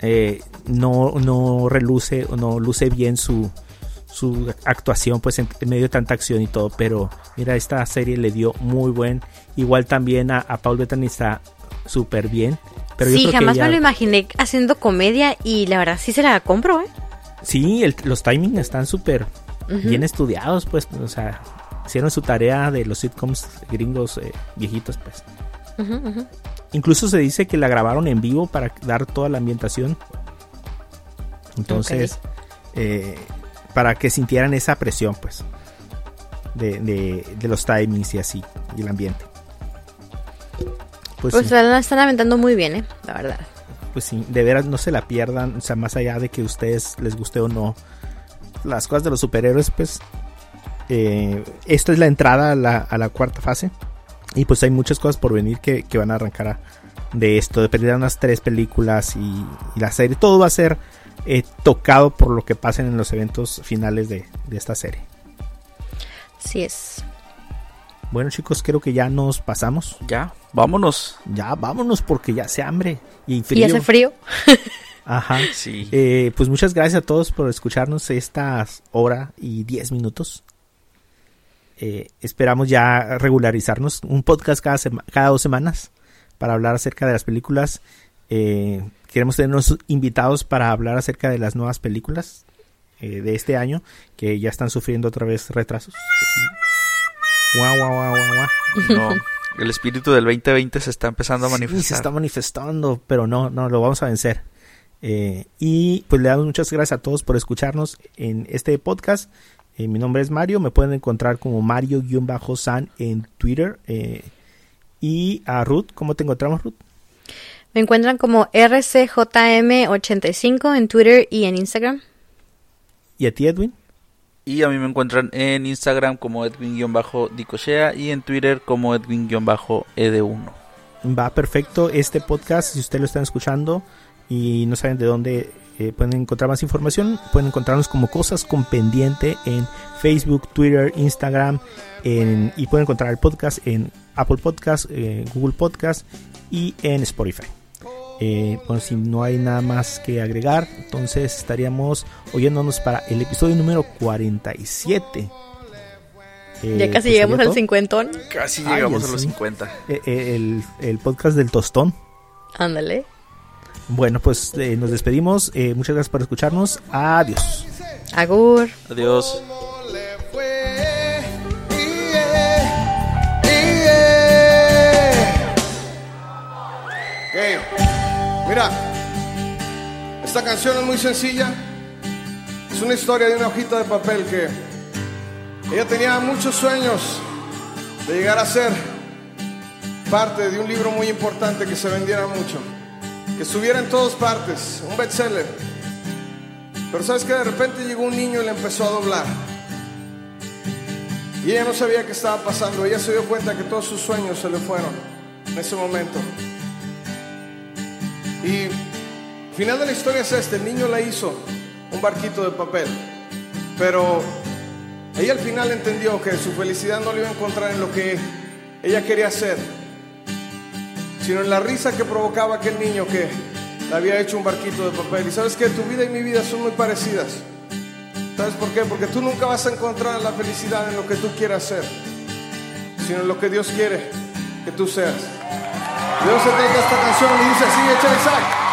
eh, no, no reluce o no luce bien su, su actuación pues en, medio de tanta acción y todo pero mira esta serie le dio muy buen igual también a, a Paul Bettany está súper bien pero yo sí, que jamás ella- me lo imaginé haciendo comedia y la verdad sí se la compro, ¿eh? sí el- los timings están súper bien estudiados pues o sea hicieron su tarea de los sitcoms gringos eh, viejitos pues. Incluso se dice que la grabaron en vivo para dar toda la ambientación. Entonces, eh, para que sintieran esa presión, pues, de, de, de los timings y así, y el ambiente. Pues, Pues, sí, la están aventando muy bien, ¿eh? La verdad. pues sí, de veras no se la pierdan, o sea, más allá de que a ustedes les guste o no las cosas de los superhéroes, pues, eh, esto es la entrada a la, a la cuarta fase. Y pues hay muchas cosas por venir que, que van a arrancar a- de esto, de perder unas tres películas y, y la serie. Todo va a ser eh, tocado por lo que pasen en los eventos finales de, de esta serie. Sí es. Bueno chicos, creo que ya nos pasamos. Ya, vámonos. Ya vámonos porque ya hace hambre y Y frío. hace frío. Ajá. Sí. Eh, pues muchas gracias a todos por escucharnos estas hora y 10 minutos. Eh, esperamos ya regularizarnos un podcast cada, sema- cada dos semanas para hablar acerca de las películas. Eh, queremos tenernos invitados para hablar acerca de las nuevas películas eh, de este año que ya están sufriendo otra vez retrasos. Guau, guau, guau, guau. No, el espíritu del 2020 se está empezando a Sí, manifestar. se está manifestando, pero no, no, lo vamos a vencer. Eh, y pues le damos muchas gracias a todos por escucharnos en este podcast. Eh, mi nombre es Mario, me pueden encontrar como Mario-San en Twitter. y a Ruth, ¿cómo te encontramos, Ruth? Me encuentran como RCJM85 en Twitter y en Instagram. ¿Y a ti, Edwin? Y a mí me encuentran en Instagram como Edwin-Dicochea y en Twitter como Edwin-ED1. Va perfecto este podcast. Si ustedes lo están escuchando y no saben de dónde eh, pueden encontrar más información, pueden encontrarnos como Cosas con Pendiente en Facebook, Twitter, Instagram en- y pueden encontrar el podcast en Apple Podcast, eh, Google Podcast y en Spotify. Eh, bueno, si no hay nada más que agregar, entonces estaríamos oyéndonos para el episodio número 47. Eh, ya casi pues llegamos al cincuentón. Casi llegamos a los mío. 50. Eh, eh, el, el podcast del tostón. Ándale. Bueno, pues eh, nos despedimos. Eh, muchas gracias por escucharnos. Adiós. Agur. Adiós. le Esta canción es muy sencilla. Es una historia de una hojita de papel que ella tenía muchos sueños de llegar a ser parte de un libro muy importante que se vendiera mucho, que estuviera en todas partes, un bestseller. Pero sabes que de repente llegó un niño y le empezó a doblar. Y ella no sabía qué estaba pasando. Ella se dio cuenta que todos sus sueños se le fueron en ese momento. Y final de la historia es este. El niño la hizo un barquito de papel. Pero ella al final entendió que su felicidad no la iba a encontrar en lo que ella quería hacer, sino en la risa que provocaba aquel niño que le había hecho un barquito de papel. Y sabes que tu vida y mi vida son muy parecidas. ¿Sabes por qué? Porque tú nunca vas a encontrar la felicidad en lo que tú quieras hacer, sino en lo que Dios quiere que tú seas. Dios se trata esta canción y dice así, echa el sac.